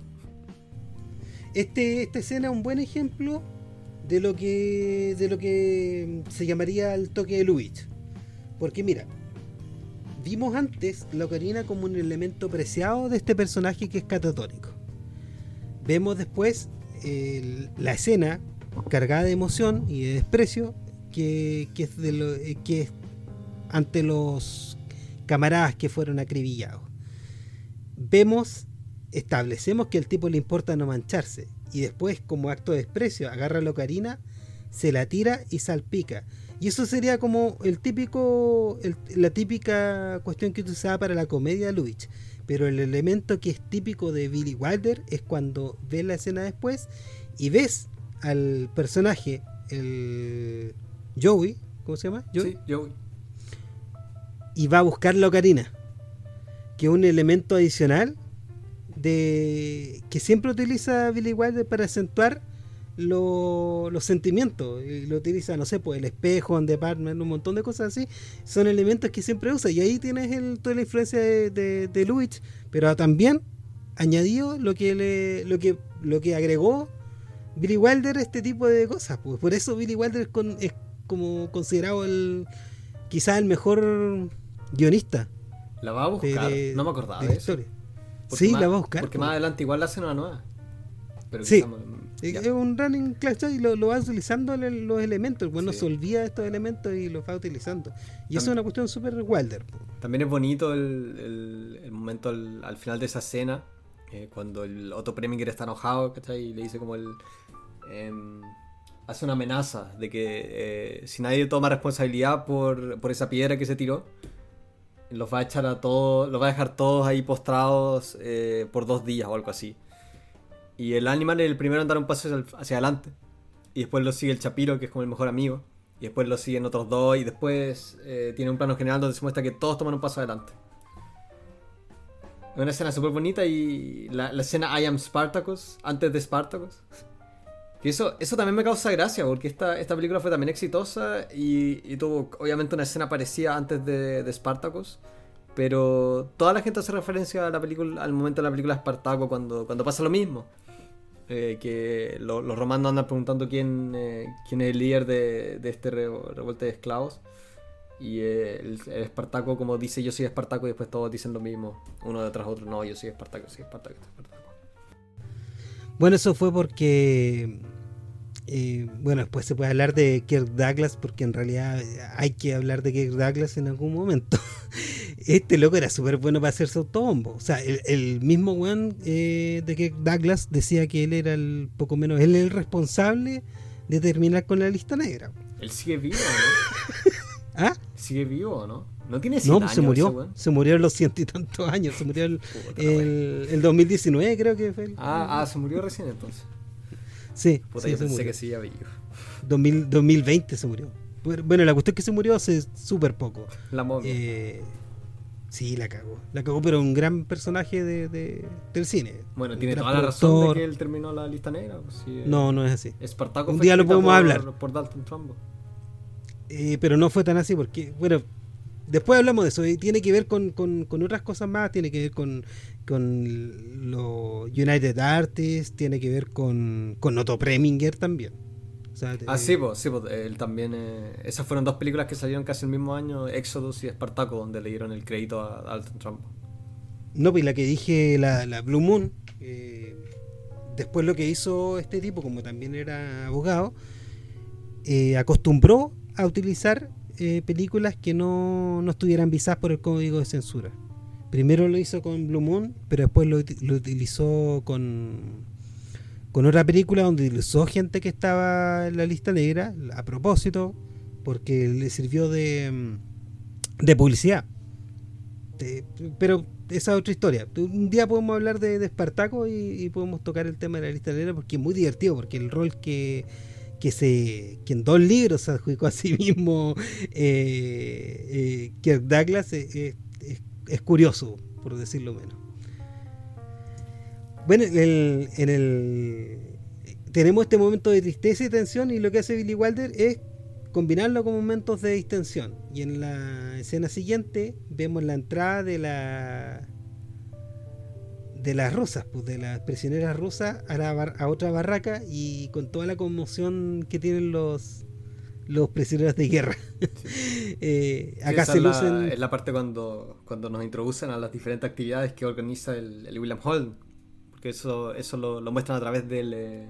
Este, esta escena es un buen ejemplo de lo que de lo que se llamaría el toque de Lubitsch. Porque mira, vimos antes la ocarina como un elemento preciado de este personaje que es catatónico. Vemos después la escena cargada de emoción y de desprecio que, es de lo, eh, que ante los camaradas que fueron acribillados. Vemos, establecemos que al tipo le importa no mancharse y después como acto de desprecio agarra la ocarina, se la tira y salpica. Y eso sería como el típico, la típica cuestión que usaba para la comedia de Lubitsch. Pero el elemento que es típico de Billy Wilder es cuando ves la escena después y ves al personaje, el Joey, ¿cómo se llama? Joey. Sí, Joey. Y va a buscar la ocarina, que es un elemento adicional de que siempre utiliza Billy Wilder para acentuar los lentimientos y lo utiliza, no sé, pues el espejo, en department, un montón de cosas así, son elementos que siempre usa y ahí tienes el, toda la influencia de, de, pero también añadió lo que le, lo que lo que agregó Billy Wilder este tipo de cosas, pues por eso Billy Wilder es, como considerado el quizás el mejor guionista. La va a buscar, no me acordaba de, eso. sí, la va a buscar. Porque más adelante igual la hacen una nueva. Pero sí. Es un running clash y lo, lo va utilizando los elementos. Bueno, se olvida de estos elementos y los va utilizando. Y eso es una cuestión súper Wilder. También es bonito el, el, momento al, final de esa escena, eh, cuando el Otto Preminger está enojado, Y le dice como el... Em, hace una amenaza de que eh, si nadie toma responsabilidad por, por, esa piedra que se tiró, los va a echar a todos, los va a dejar todos ahí postrados eh, por dos días o algo así. Y el animal es el primero en dar un paso hacia, adelante. Y después lo sigue el Chapiro, que es como el mejor amigo. Y después lo siguen otros dos. Y después eh, tiene un plano general donde se muestra que todos toman un paso adelante. Una escena súper bonita y la, escena I am Spartacus, antes de Spartacus. (laughs) Que eso, eso también me causa gracia, porque esta, esta película fue también exitosa y, tuvo obviamente una escena parecida antes de, de, Spartacus. Pero toda la gente hace referencia a la película, al momento de la película Spartacus cuando, cuando pasa lo mismo. Eh, que los romanos andan preguntando quién, eh, quién es el líder de, de este revuelta de esclavos. Y eh, el, Espartaco, como dice yo soy Espartaco, y después todos dicen lo mismo, uno detrás de otro, no, yo soy Espartaco, soy Espartaco, soy Espartaco. Bueno, eso fue porque, bueno, después se puede hablar de Kirk Douglas, porque en realidad hay que hablar de Kirk Douglas en algún momento. (laughs) este loco era súper bueno para hacerse autobombo. O sea, el, mismo weón eh, de que Douglas decía que él era el poco menos, él el responsable de terminar con la lista negra. Él sigue vivo, ¿no? (laughs) ¿Ah? ¿Sigue vivo no? No tiene 100 no, pues se murió. Se murió a los ciento y tantos años. Se murió el, el, 2019, creo que fue. ah, ah, se murió recién entonces. Sí. Puta, yo pensé que sí, ya vivo. 2020 se murió. Bueno, la cuestión es que se murió hace súper poco. La momia. Eh, Sí, la cagó. La cagó, pero un gran personaje de, del cine. Bueno, tiene toda la razón de que él terminó la lista negra. Pues no, no es así. Espartaco un día lo podemos hablar. Por Dalton Trumbo. Eh, pero no fue tan así porque, bueno, Después hablamos de eso y tiene que ver con, otras cosas más, tiene que ver con, con los United Artists, tiene que ver con, con Otto Preminger también. ah, sí, pues, sí, él también. Eh, esas fueron dos películas que salieron casi el mismo año, Exodus y Espartaco, donde le dieron el crédito a, Alton Trump. No, pues la que dije, la, la Blue Moon, eh, después lo que hizo este tipo, como también era abogado, eh, acostumbró a utilizar eh, películas que no, no, estuvieran visadas por el código de censura. Primero lo hizo con Blue Moon, pero después lo, utilizó con, con otra película donde utilizó gente que estaba en la lista negra, a propósito, porque le sirvió de, de publicidad. pero esa es otra historia. Un día podemos hablar de, Espartaco y, podemos tocar el tema de la lista negra porque es muy divertido, porque el rol que, que se que en dos libros se adjudicó a sí mismo eh, eh Kirk Douglas es, curioso, por decirlo menos. Bueno, en el, tenemos este momento de tristeza y tensión y lo que hace Billy Wilder es combinarlo con momentos de distensión. Y en la escena siguiente vemos la entrada de la de las rusas, pues de las prisioneras rusas a, la a otra barraca y con toda la conmoción que tienen los los prisioneros de guerra. (laughs) Eh, acá se lucen. Es la parte cuando, cuando nos introducen a las diferentes actividades que organiza el, William Holm. Porque eso, eso lo, muestran a través del. Eh,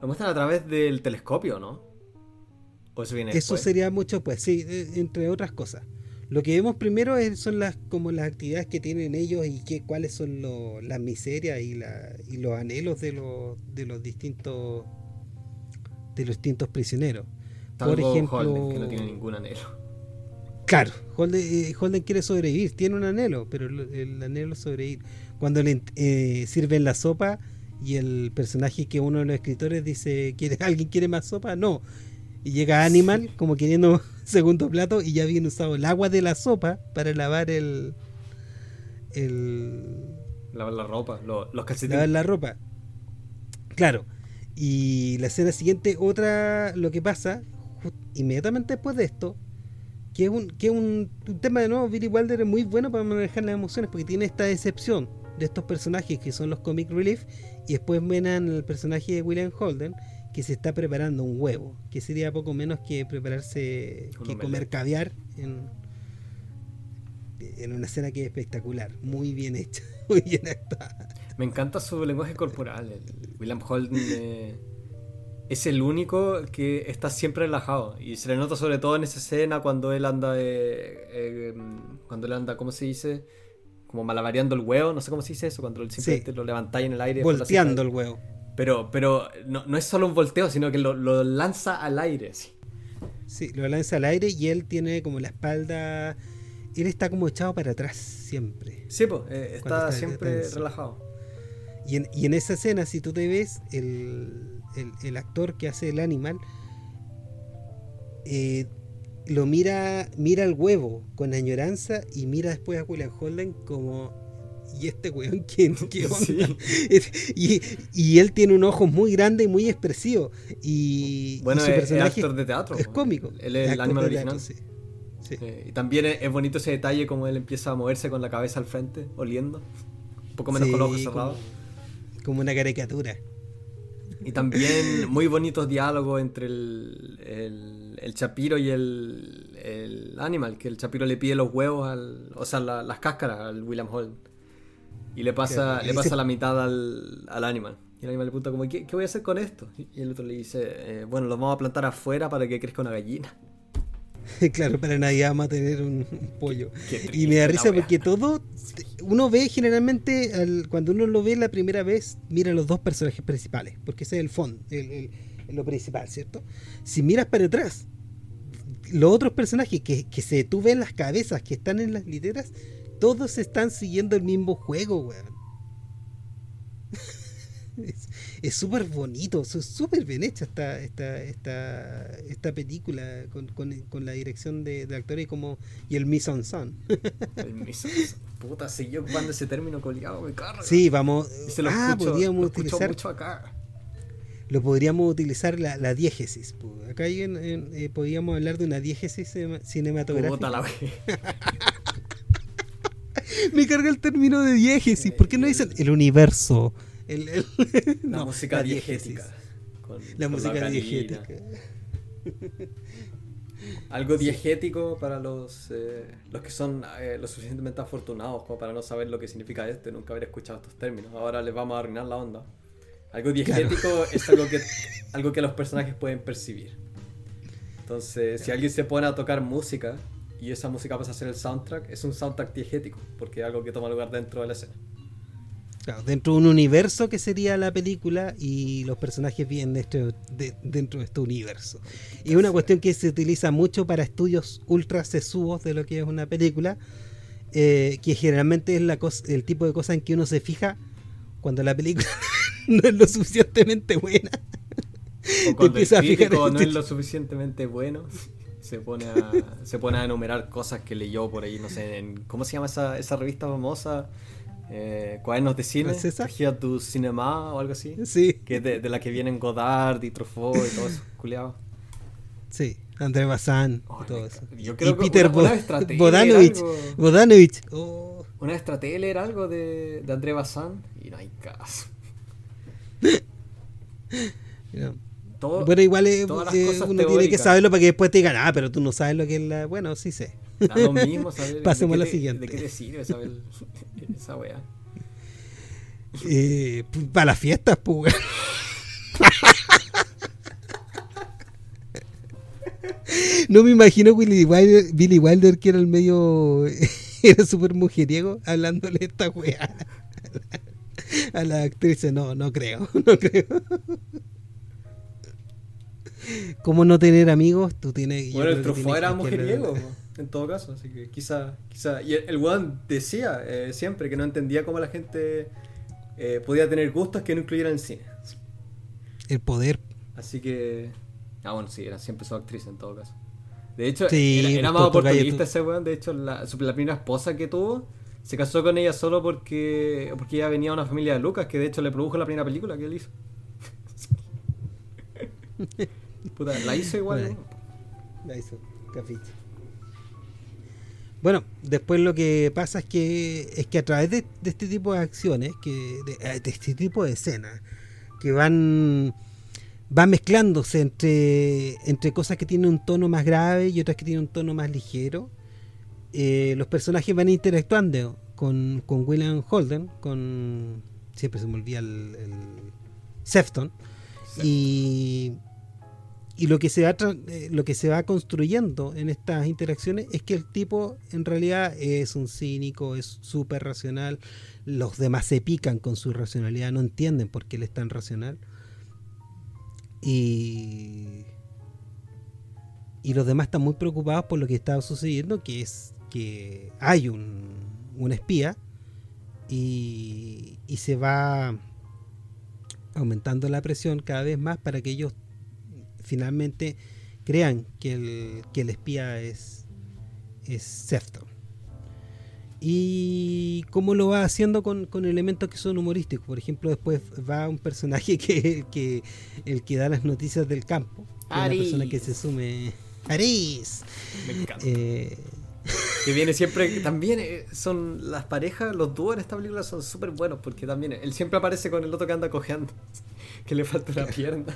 lo muestran a través del telescopio, ¿no? eso sería mucho, pues sí, eh, entre otras cosas. Lo que vemos primero es, son las como las actividades que tienen ellos y qué, cuáles son las miserias y, la, y los anhelos de los, de los distintos de los distintos prisioneros. Por ejemplo, Holden, que no tiene ningún anhelo. Claro, Holden, eh, quiere sobrevivir, tiene un anhelo, pero el, anhelo es sobrevivir. Cuando le eh, sirven la sopa y el personaje que uno de los escritores dice, ¿quiere, ¿alguien quiere más sopa? No, y llega Animal como queriendo (laughs) segundo plato y ya habían usado el agua de la sopa para lavar el. el lavar la ropa, los calcetines. Lavar la ropa. Claro. Y la escena siguiente, otra. Lo que pasa, inmediatamente después de esto, que es un, que un, tema de nuevo, Billy Wilder es muy bueno para manejar las emociones porque tiene esta decepción de estos personajes que son los comic relief y después ven al personaje de William Holden que se está preparando un huevo, que sería poco menos que prepararse, que comer caviar en, en una escena que es espectacular, muy bien hecha, (laughs) muy bien actuada. Me encanta su lenguaje corporal. William Holden eh, es el único que está siempre relajado y se le nota sobre todo en esa escena cuando él anda, eh, eh, cuando él anda, ¿cómo se dice? Como malabareando el huevo, no sé cómo se dice eso, cuando él simplemente lo levantáis en el aire. Volteando el huevo. Pero, pero no, es solo un volteo, sino que lo, lanza al aire. Sí. sí, lo lanza al aire y él tiene como la espalda. Él está como echado para atrás siempre. Sí, pues, está, siempre relajado. Y en, y en, esa escena, si tú te ves, el, el, actor que hace el animal eh, lo mira, mira al huevo con añoranza y mira después a William Holden como (laughs) ¿y este weón quién? ¿Qué (laughs) onda? Y, él tiene un ojo muy grande y muy expresivo. Y, bueno, su personaje es actor de teatro. Es cómico. Él es el animal original. sí. y también es, bonito ese detalle como él empieza a moverse con la cabeza al frente, oliendo. Un poco menos con los ojos cerrados. Como, una caricatura. Y también (laughs) muy bonitos diálogos entre el, el, Chapiro y el, el, Animal, que el Chapiro le pide los huevos, al, o sea, las cáscaras al William Holden. Y le pasa, le pasa la mitad al, al animal. Y el animal le pregunta como, ¿qué, voy a hacer con esto? Y el otro le dice, eh, bueno, lo vamos a plantar afuera para que crezca una gallina. (laughs) claro, para nadie vamos a tener un, pollo. Y me da risa porque todo, uno ve generalmente, cuando uno lo ve la primera vez, mira los dos personajes principales, porque ese es el fondo, el, lo principal, ¿cierto? Si miras para atrás, los otros personajes que, que se tú ves las cabezas que están en las literas, todos están siguiendo el mismo juego, weón. (laughs) es súper bonito, es súper bien hecha esta, esta, esta, esta película con, con, la dirección de, de actores y, como, y el mise en scène. el mise en Puta, seguí ocupando ese término colgado, me carga. Sí, vamos. ah, podríamos utilizar. Mucho acá. lo podríamos utilizar la, la diégesis. Acá hay eh, podríamos hablar de una diégesis cinematográfica. (laughs) (laughs) Me carga el término de diégesis. ¿Por qué no dicen el universo? El, (laughs) la música diegética. la música diegética. Algo diegético para los, eh, los que son eh, lo suficientemente afortunados como para no saber lo que significa esto y nunca haber escuchado estos términos. Ahora les vamos a arruinar la onda. Algo diegético (laughs) es algo que, algo que los personajes pueden percibir. Entonces, si alguien se pone a tocar música y esa música pasa a ser el soundtrack, es un soundtrack diegético, porque es algo que toma lugar dentro de la escena. Claro, dentro de un universo que sería la película y los personajes vienen de dentro de este universo. Y es una cuestión que se utiliza mucho para estudios ultra sesudos de lo que es una película, eh, que generalmente es la el tipo de cosa en que uno se fija cuando la película (laughs) no es lo suficientemente buena. O cuando el crítico no es lo suficientemente bueno, se pone a, se pone a enumerar cosas que leyó por ahí, no sé, en, ¿cómo se llama esa, esa revista famosa? Eh, cuadernos de cine, Here tu Cinema o algo así. Sí. Que de, de, la que vienen Godard y Truffaut y todo eso, culiado. Sí, André Bazán y todo eso. Yo creo y Peter una, Bodanovich. Bodanovich. Oh. Una era algo de, de André Bazán y no hay caso. (laughs) bueno, igual eh, uno tiene que saberlo para que después te digan, ah, pero tú no sabes lo que es la. Bueno, sí sé. lo mismo saber (laughs) Pasemos a la siguiente. ¿De qué te sirve saber (laughs) esa weá? Eh, para las fiestas, pues. no me imagino Billy Wilder, Billy Wilder que era el medio. (laughs) era súper mujeriego hablándole esta weá a la actriz. No, no creo, no creo. ¿Cómo no tener amigos? Tú tienes. Bueno, el trofeo era mujeriego, (laughs) en todo caso, así que quizá. quizá. Y el, el decía eh, siempre que no entendía cómo la gente eh, podía tener gustos que no incluyeran el cine. El poder. Así que. Ah, bueno, sí, era siempre su actriz en todo caso. De hecho, era, más oportunista ese weón. De hecho, la, la primera esposa que tuvo se casó con ella solo porque porque ella venía de una familia de Lucas, que de hecho le produjo la primera película que él hizo. (laughs) Puta, la hizo igual. La hizo, capiche. Bueno, después lo que pasa es que es que a través de, este tipo de acciones, que eh, de, este tipo de escenas, que van van mezclándose entre, entre cosas que tienen un tono más grave y otras que tienen un tono más ligero, eh, los personajes van interactuando con, con William Holden, con siempre se me olvida el, el Sefton, y y lo que se va eh, lo que se va construyendo en estas interacciones es que el tipo en realidad es un cínico, es súper racional, los demás se pican con su racionalidad, no entienden por qué él es tan racional. Y, y los demás están muy preocupados por lo que está sucediendo, que es que hay un, un espía y, y se va aumentando la presión cada vez más para que ellos finalmente crean que el, que el espía es, es Sefton. Y cómo lo va haciendo con, elementos que son humorísticos. Por ejemplo, después va un personaje que, que el que da las noticias del campo. Una persona que se sume. Aris. Me encanta. Eh, que viene siempre. También eh, son las parejas, los dúos en esta película son súper buenos. Porque también él siempre aparece con el otro que anda cojeando. (laughs) Que le falta una pierna.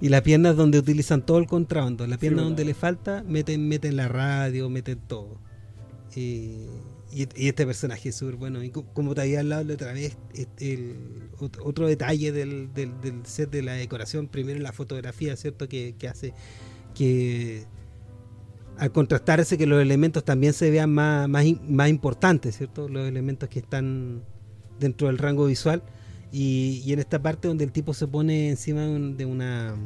Y la pierna es donde utilizan todo el contrabando. La pierna donde le falta, meten, meten la radio, meten todo. y, este personaje es súper bueno. Y como te había hablado la otra vez, el, otro detalle del, set de la decoración, primero la fotografía, ¿cierto? Que, hace que al contrastarse que los elementos también se vean más, más, más importantes, ¿cierto? Los elementos que están dentro del rango visual y, en esta parte donde el tipo se pone encima de una.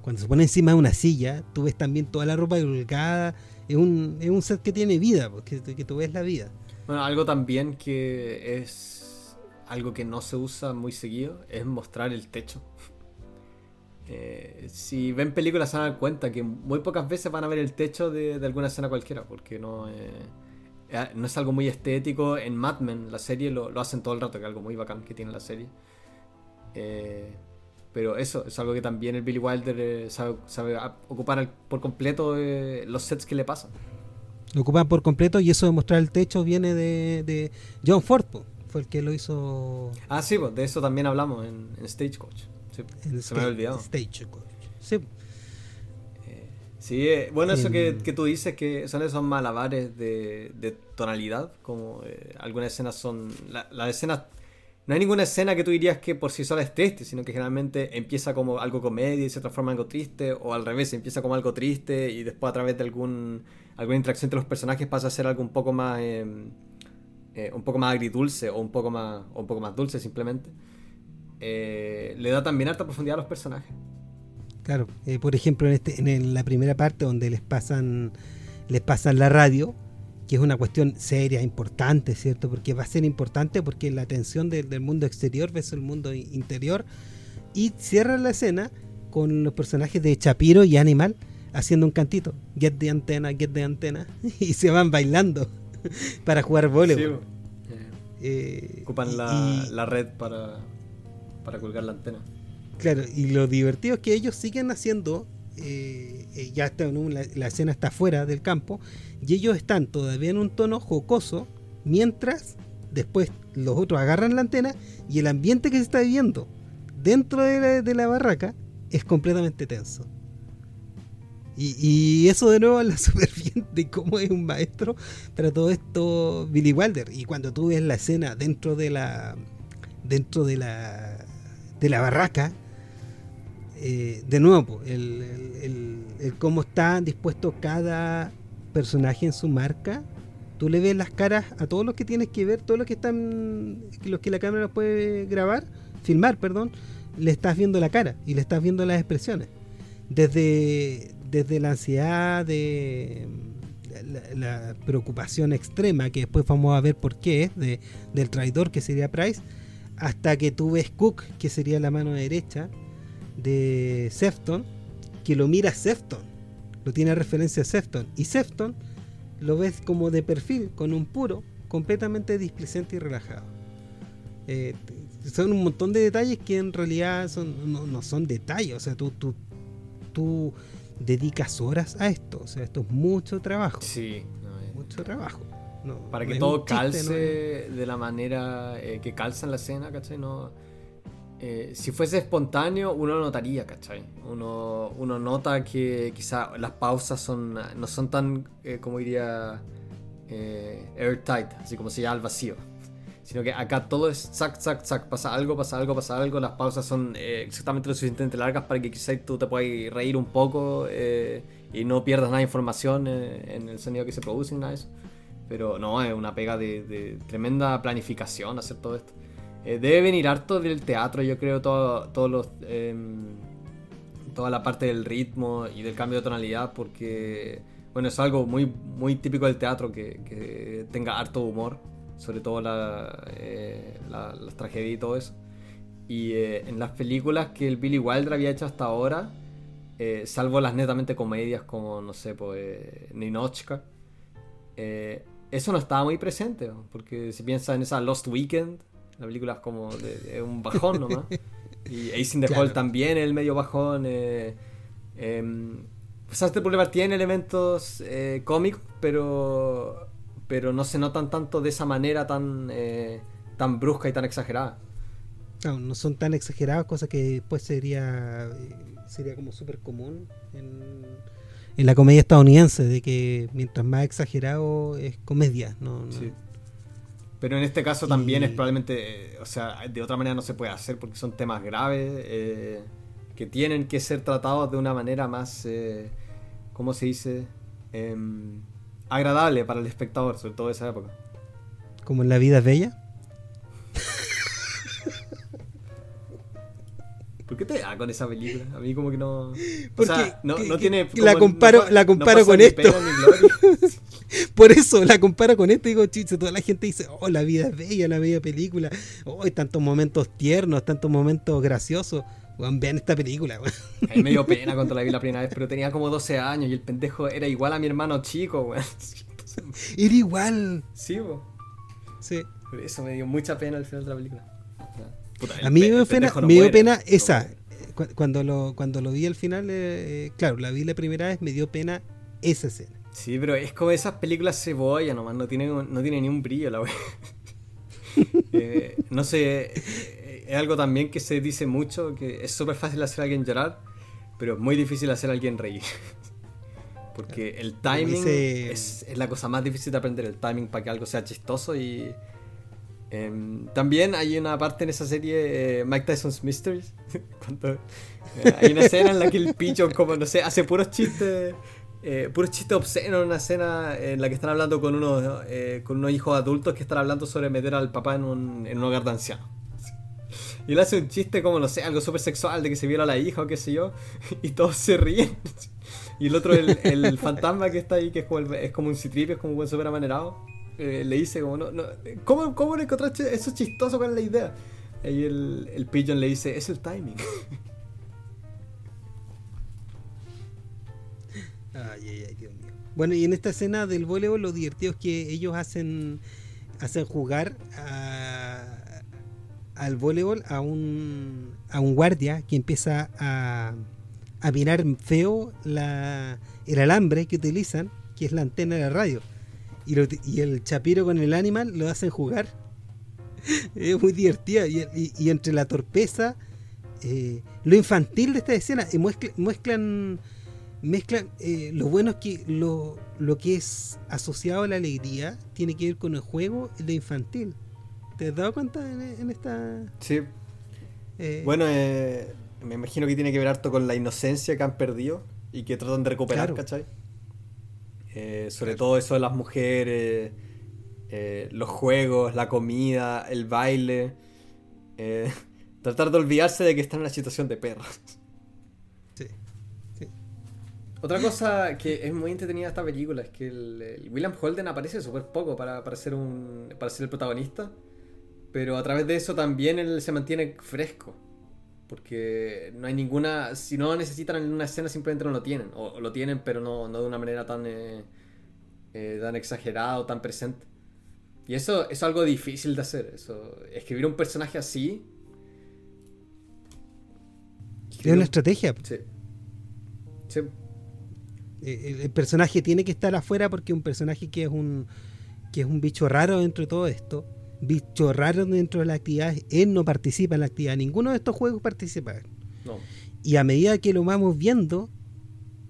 Cuando se pone encima de una silla, tú ves también toda la ropa colgada. Es un, es un set que tiene vida, porque que tú ves la vida. Bueno, algo también que es algo que no se usa muy seguido es mostrar el techo. (laughs) Eh, si ven películas se dar cuenta que muy pocas veces van a ver el techo de, de alguna escena cualquiera, porque no. Eh, no es algo muy estético. En Mad Men, la serie, lo, hacen todo el rato, que es algo muy bacán que tiene la serie. Eh, pero eso es algo que también el Billy Wilder eh, sabe, ocupar por completo eh, los sets que le pasan. Lo ocupan por completo y eso de mostrar el techo viene de, John Ford, fue el que lo hizo. Ah, sí, pues de eso también hablamos en, Stagecoach. se me había olvidado. Stagecoach. Sí. Sí, bueno, eso que, tú dices, que son esos malabares de, tonalidad, como algunas escenas son... Las escenas no hay ninguna escena que tú dirías que por sí sola es triste, sino que generalmente empieza como algo comedia y se transforma en algo triste, o al revés, empieza como algo triste y después a través de algún, alguna interacción entre los personajes pasa a ser algo un poco más, em, eh, un poco más agridulce o un poco más, o un poco más dulce simplemente. Eh, le da también alta profundidad a los personajes. Claro, eh, por ejemplo en, este, en la primera parte donde les pasan, les pasan la radio, que es una cuestión seria, importante, ¿cierto? Porque va a ser importante porque la atención del, mundo exterior versus el mundo interior. Y cierra la escena con los personajes de Chapiro y Animal haciendo un cantito. Get the antena, get the antena. (laughs) y se van bailando (laughs) para jugar voleibol. Eh, Ocupan la, red para, para colgar la antena. Claro, y lo divertido es que ellos siguen haciendo eh, eh, ya la, escena está fuera del campo y ellos están todavía en un tono jocoso mientras después los otros agarran la antena y el ambiente que se está viviendo dentro de la, barraca es completamente tenso. Y, eso de nuevo la (laughs) súper bien de cómo es un maestro para todo esto Billy Wilder. Y cuando tú ves la escena dentro de la dentro de la de la barraca, eh, de nuevo, el, cómo está dispuesto cada personaje en su marca. Tú le ves las caras a todos los que tienes que ver, todos los que están, los que la cámara puede grabar, filmar, perdón, le estás viendo la cara y le estás viendo las expresiones. Desde, desde la ansiedad, de la, preocupación extrema, que después vamos a ver por qué es, de, del traidor que sería Price, hasta que tú ves Cook, que sería la mano derecha, de Sefton que lo mira Sefton, lo tiene referencia a Sefton, y Sefton lo ves como de perfil, con un puro, completamente displicente y relajado. Eh, son un montón de detalles que en realidad son, no, son detalles, o sea, tú, tú, tú dedicas horas a esto, o sea, esto es mucho trabajo. Sí, mucho trabajo. Para que todo calce de la manera eh, que calza en la escena, ¿cachai? No, eh, si fuese espontáneo, uno lo notaría, ¿cachai? Uno, uno nota que quizá las pausas son, no son tan, eh, como diría, eh, airtight, así como si ya al vacío. Sino que acá todo es zac, zac, zac, pasa algo, pasa algo, pasa algo. Las pausas son exactamente lo suficientemente largas para que quizá tú te puedas reír un poco y no pierdas nada de información en el sonido que se produce y nada de eso. Pero no, es una pega de, de tremenda planificación hacer todo esto. Eh, debe venir harto del teatro, yo creo, todo, em, toda la parte del ritmo y del cambio de tonalidad, porque, bueno, es algo muy, muy típico del teatro que, tenga harto humor, sobre todo la, eh, las tragedias y todo eso. Y eh, en las películas que el Billy Wilder había hecho hasta ahora, salvo las netamente comedias como, no sé, pues, Ninochka, eso no estaba muy presente, porque si piensas en esa Lost Weekend, la película es como de, un bajón nomás. (laughs) y Ace in the Hole también, el medio bajón. Eh, eh, problema tiene elementos eh, cómicos, pero, pero no se notan tanto de esa manera tan, eh, tan brusca y tan exagerada. No, no son tan exagerados, cosa que después sería, sería como súper común en, en, la comedia estadounidense, de que mientras más exagerado es comedia. No, no pero en este caso también es probablemente, o sea, de otra manera no se puede hacer porque son temas graves eh, que tienen que ser tratados de una manera más, eh, ¿cómo se dice? Em, agradable para el espectador, sobre todo de esa época. ¿Como en La vida es bella? ¿Por qué te da con esa película? A mí como que no... o sea, no, tiene... La comparo, la comparo con esto. (laughs) (laughs) Por eso la comparo con esto y digo, chiche, toda la gente dice, oh, la vida es bella, la bella película. Oh, hay tantos momentos tiernos, tantos momentos graciosos. vean esta película, A mí me dio pena (laughs) cuando la vi la primera vez, pero tenía como 12 años y el pendejo era igual a mi hermano chico, weón. (laughs) Era igual. Sí, Sí. Por eso me dio mucha pena al final de la película. a mí me dio pena, me dio pena esa. Cuando lo, cuando lo vi al final, eh, claro, la vi la primera vez, me dio pena esa escena. Sí, pero es como esas películas cebolla nomás, no tiene, no tiene ni un brillo la wea. (laughs) Eh, no sé, es algo también que se dice mucho, que es súper fácil hacer a alguien llorar, pero es muy difícil hacer a alguien reír. (laughs) Porque el timing es, la cosa más difícil de aprender, el timing para que algo sea chistoso y... Em, también hay una parte en esa serie, eh, Mike Tyson's Mysteries, (laughs) cuando, eh, hay una escena en la que el picho, como no sé, hace puros chistes, eh, puros chistes obscenos, una escena en la que están hablando con unos, con unos hijos adultos que están hablando sobre meter al papá en un, en un hogar de ancianos. Y él hace un chiste como, no sé, algo súper sexual de que se viola a la hija o qué sé yo, (laughs) y todos se ríen. Y el otro, el, el (laughs) fantasma que está ahí, que es como, es como un citripio, es como un buen súper amanerado, eh, le dice como, no, no, ¿cómo, ¿cómo le encontraste eso chistoso? ¿Cuál es la idea? Y el, el pigeon le dice, es el timing. (laughs) Ay, ay, ay, Dios mío. Bueno, y en esta escena del voleibol lo divertido es que ellos hacen, hacen jugar al voleibol a un, a un guardia que empieza a a mirar feo la, el alambre que utilizan, que es la antena de la radio. Y, el chapiro con el animal lo hacen jugar. (laughs) es muy divertido. Y, entre la torpeza, eh, lo infantil de esta escena, muestran, mezclan eh, lo bueno es que lo, lo que es asociado a la alegría tiene que ver con el juego y lo infantil. ¿Te has dado cuenta en, esta...? Sí. Eh, bueno, eh, me imagino que tiene que ver harto con la inocencia que han perdido y que tratan de recuperar, ¿cachai? Eh, sobre todo eso de las mujeres, eh, los juegos, la comida, el baile. Eh, (laughs) tratar de olvidarse de que están en una situación de perros. Sí, sí. Otra cosa que es muy entretenida de esta película es que el, William Holden aparece súper poco para, para, ser un, para ser el protagonista, pero a través de eso también él se mantiene fresco. Porque no hay ninguna. Si no necesitan en una escena, simplemente no lo tienen. O, lo tienen, pero no, de una manera tan, eh, eh, tan exagerada o tan presente. Y eso, es algo difícil de hacer. Eso, escribir un personaje así. Es una estrategia. Sí. Eh, el, personaje tiene que estar afuera porque un personaje que es un que es un bicho raro dentro de todo esto bicho raro dentro de la actividad, él no participa en la actividad, ninguno de estos juegos participa. Y a medida que lo vamos viendo,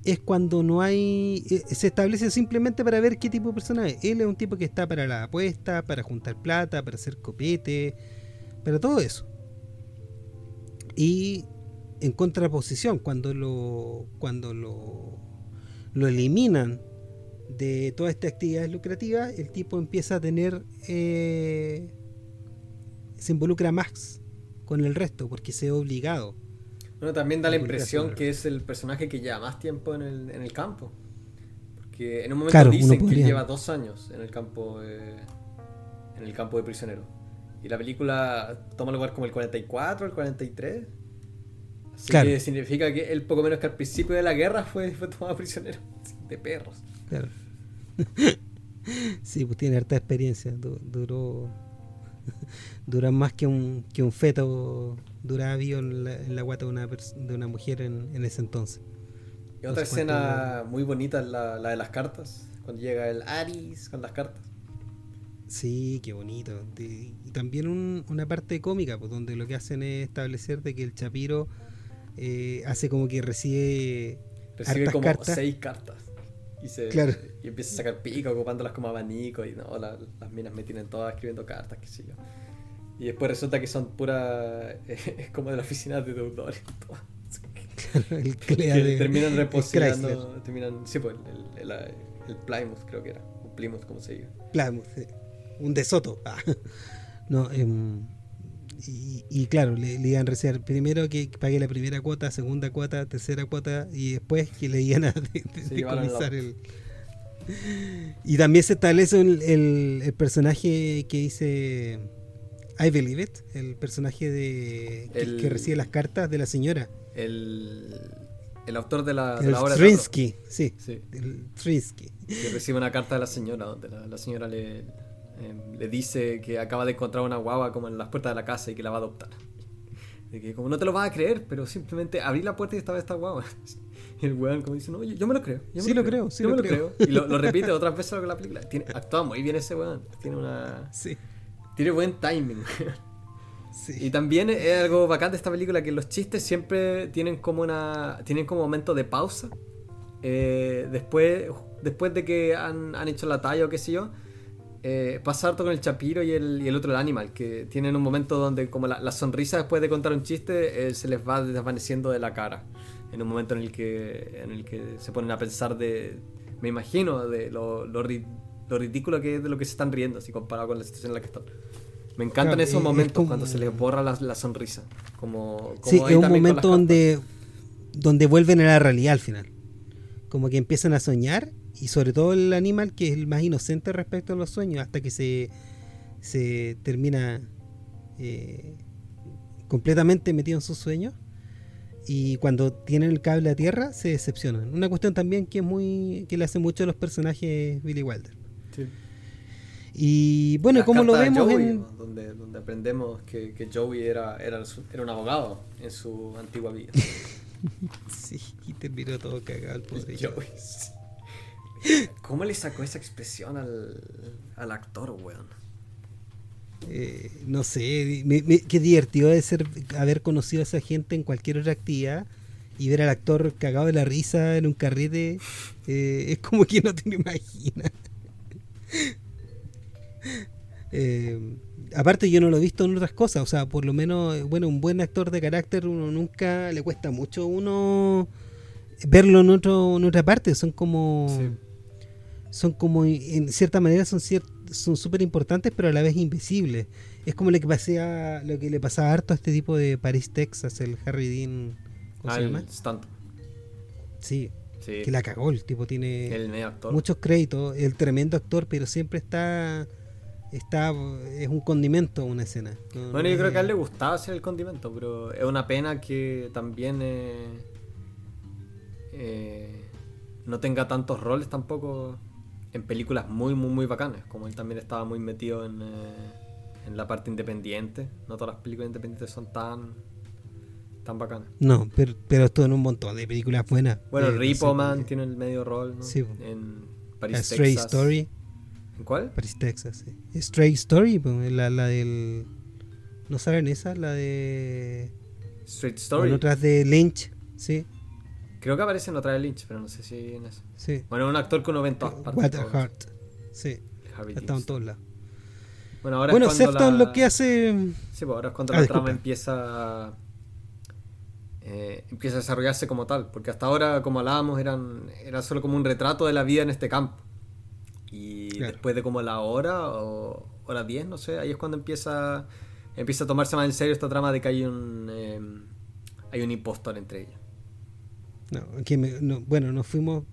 es cuando no hay. Eh, se establece simplemente para ver qué tipo de persona es. Él es un tipo que está para la apuesta, para juntar plata, para hacer copete, para todo eso. Y en contraposición, cuando lo. cuando lo. Lo eliminan de todas estas actividades lucrativas, el tipo empieza a tener, eh, se involucra más con el resto porque se ve obligado. Bueno, también da la impresión que es el personaje que lleva más tiempo en el, en el campo. Porque en un momento dicen que lleva dos años en el campo de, en el campo de prisionero. Y la película toma lugar como el 44, el 43. Así que significa que él poco menos que al principio de la guerra fue, fue tomado prisionero de perros. Claro. (laughs) sí, pues tiene harta experiencia. duró. (laughs) Dura más que un, que un feto duraba vivo en la, en guata de una, de una mujer en, ese entonces. Y otra escena muy bonita es la, de las cartas. Cuando llega el Aris con las cartas. Sí, qué bonito. Y también una parte cómica, pues donde lo que hacen es establecer de que el Chapiro eh, hace como que recibe, recibe como seis cartas. Y, se, y empieza a sacar pico ocupándolas como abanico y no, las minas me tienen todas escribiendo cartas, qué sé yo. Y después resulta que son pura. (laughs) es como de la oficina de deudores. el (laughs) que terminan reposando. Terminan. Sí, pues el, el, Plymouth creo que era. O Plymouth, como se diga. Plymouth, un desoto. Ah. (laughs) No, eh, y, claro, le, le, iban a recibir primero que pague la primera cuota, segunda cuota, tercera cuota y después que le iban a (laughs) decomisar el... Y también se establece el, el, personaje que dice I Believe It, el personaje de que, recibe las cartas de la señora. El, el autor de la, de la obra Trinsky, sí, sí. El Trinsky. Que recibe una carta de la señora donde la señora le, Em, le dice que acaba de encontrar una guagua como en las puertas de la casa y que la va a adoptar. De que como no te lo vas a creer, pero simplemente abrí la puerta y estaba esta guagua. (laughs) Y el weón como dice, no, yo, me lo creo. Yo sí lo, creo, sí yo lo me creo. Y lo, repite (laughs) otras veces con la película. Tiene, actúa muy bien ese weón. Tiene una... Sí. Tiene buen timing. (laughs) Sí. Y también es algo bacán de esta película que los chistes siempre tienen como una... Tienen como momento de pausa. Eh, después, después de que han, han hecho la talla o qué sé yo eh, pasa harto con el Chapiro y el, y el otro, el Animal, que tienen un momento donde como la, sonrisa después de contar un chiste eh, se les va desvaneciendo de la cara. En un momento en el que, en el que se ponen a pensar de, me imagino, de lo, lo, ridículo que es de lo que se están riendo, así comparado con la situación en la que están. Me encantan esos momentos cuando se les borra la, la sonrisa. Como, como sí, es un momento donde, donde vuelven a la realidad al final. Como que empiezan a soñar y sobre todo el animal que es el más inocente respecto a los sueños hasta que se, se termina eh, completamente metido en sus sueños y cuando tienen el cable a tierra se decepcionan. Una cuestión también que es muy que le hace mucho a los personajes Billy Wilder. Y bueno, como lo vemos en... Donde, donde aprendemos que, que Joey era, era, era, un abogado en su antigua vida. (laughs) sí, y terminó todo cagado el pobre (laughs) Joey. ¿Cómo le sacó esa expresión al, al actor, weón? Eh, no sé, qué divertido de ser haber conocido a esa gente en cualquier otra actividad y ver al actor cagado de la risa en un carrete. Eh, es como que no te lo imaginas. (laughs) Eh, aparte yo no lo he visto en otras cosas, o sea, por lo menos, bueno, un buen actor de carácter uno nunca le cuesta mucho uno verlo en otro en otra parte, son como son como, en cierta manera, son son súper importantes, pero a la vez invisibles. Es como lo que, pasea, lo que le pasaba harto a este tipo de Paris, Texas, el Harry Dean. ¿Cómo se llama? Sí, Que la cagó, el tipo tiene muchos créditos, el tremendo actor, pero siempre está está es un condimento una escena. bueno, yo creo que a él le gustaba hacer el condimento, pero es una pena que también eh, eh, no tenga tantos roles tampoco en películas muy, muy, muy bacanas. Como él también estaba muy metido en, eh, en la parte independiente. No todas las películas independientes son tan tan bacanas. No, pero, pero estuvo en un montón de películas buenas. Bueno, eh, Ripo Man tiene el medio rol, ¿no? Sí. En Paris, Stray Story. ¿En cuál? Paris, Texas, sí. Stray Story, la, la del... ¿No saben esa? La de... Straight Story. otras de Lynch, sí. Creo que aparece en otra de Lynch, pero no sé si en eso. Sí. Bueno, un actor que uno ve en todas partes. Heart. Sí. Está en todos lados. Bueno, ahora bueno, es lo que hace. Sí, pues ahora es cuando ah, la trama empieza. Eh, empieza a desarrollarse como tal. Porque hasta ahora, como hablábamos, eran, era solo como un retrato de la vida en este campo. Y después de como la hora o hora 10, no sé, ahí es cuando empieza empieza a tomarse más en serio esta trama de que hay un eh, hay un impostor entre ellos. No, que no, bueno, nos fuimos,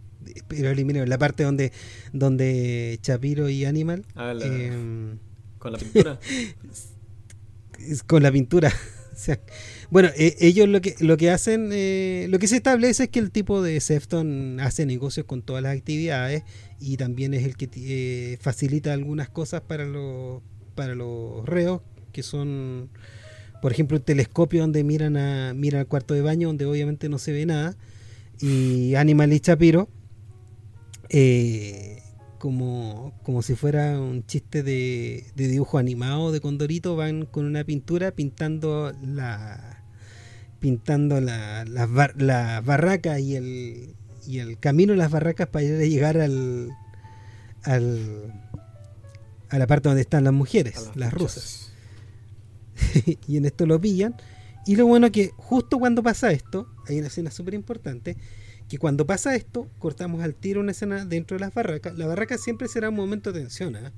pero eliminamos la parte donde, donde Chapiro y Animal. Ah, em, con la pintura. (laughs) con la pintura. (laughs) bueno, e, ellos lo que, lo que hacen, eh, lo que se establece es que el tipo de Sefton hace negocios con todas las actividades y también es el que eh, facilita algunas cosas para los, para los reos, que son, por ejemplo, un telescopio donde miran, a, miran al cuarto de baño, donde obviamente no se ve nada y Animal y Chapiro, eh, como, como si fuera un chiste de, dibujo animado de Condorito, van con una pintura pintando la pintando la, las barracas y el, y el camino de las barracas para llegar al, al a la parte donde están las mujeres, las, rusas. (laughs) y en esto lo pillan y lo bueno que justo cuando pasa esto, hay una escena súper importante, que cuando pasa esto, cortamos al tiro una escena dentro de las barracas. La barraca siempre será un momento de tensión. ¿eh?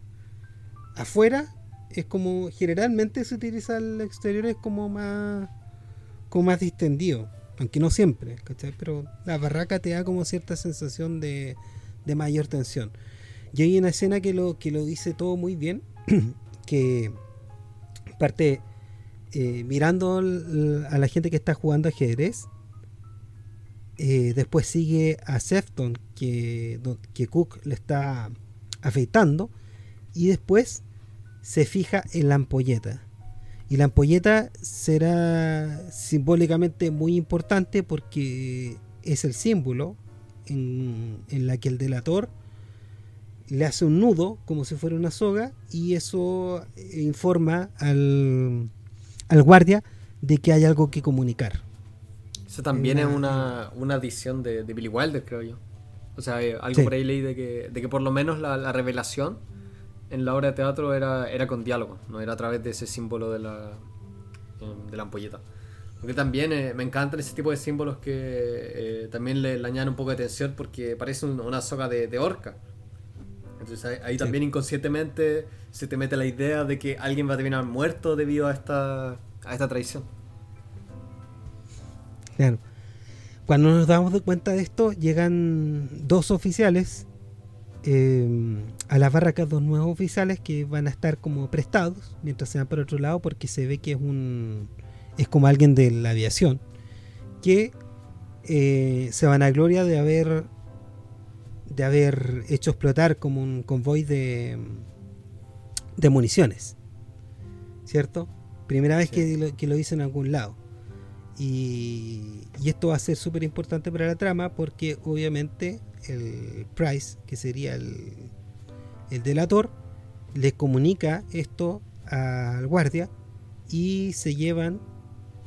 Afuera es como, generalmente se utiliza el exterior es como más, como más distendido, aunque no siempre, ¿cachai? Pero la barraca te da como cierta sensación de, de mayor tensión. Y hay una escena que lo, que lo dice todo muy bien, (clears throat) que parte eh, mirando a la gente que está jugando ajedrez. Eh, después sigue a Sefton, que, Cook le está afeitando. Y después se fija en la ampolleta. Y la ampolleta será simbólicamente muy importante porque es el símbolo en, la que el delator le hace un nudo como si fuera una soga y eso informa al guardia de que hay algo que comunicar. Eso también es una, una adición de, Billy Wilder, creo yo. O sea, eh, algo por ahí leí de que, de que por lo menos la, revelación en la obra de teatro era, era con diálogo, no era a través de ese símbolo de la, em, de la ampolleta. Porque también eh, me encantan ese tipo de símbolos que eh, también le, añaden un poco de tensión porque parece una soga de, de orca. Entonces ahí, también inconscientemente se te mete la idea de que alguien va a terminar muerto debido a esta, a esta traición. Claro. Cuando nos damos cuenta de esto, llegan dos oficiales eh, a las barracas, dos nuevos oficiales que van a estar como prestados mientras se van por otro lado porque se ve que es un es como alguien de la aviación que eh, se van a gloria de haber de haber hecho explotar como un convoy de, de municiones. ¿Cierto? Primera vez que, lo, que lo hice en algún lado. Y, esto va a ser súper importante para la trama porque obviamente el Price, que sería el, el delator, le comunica esto al guardia y se llevan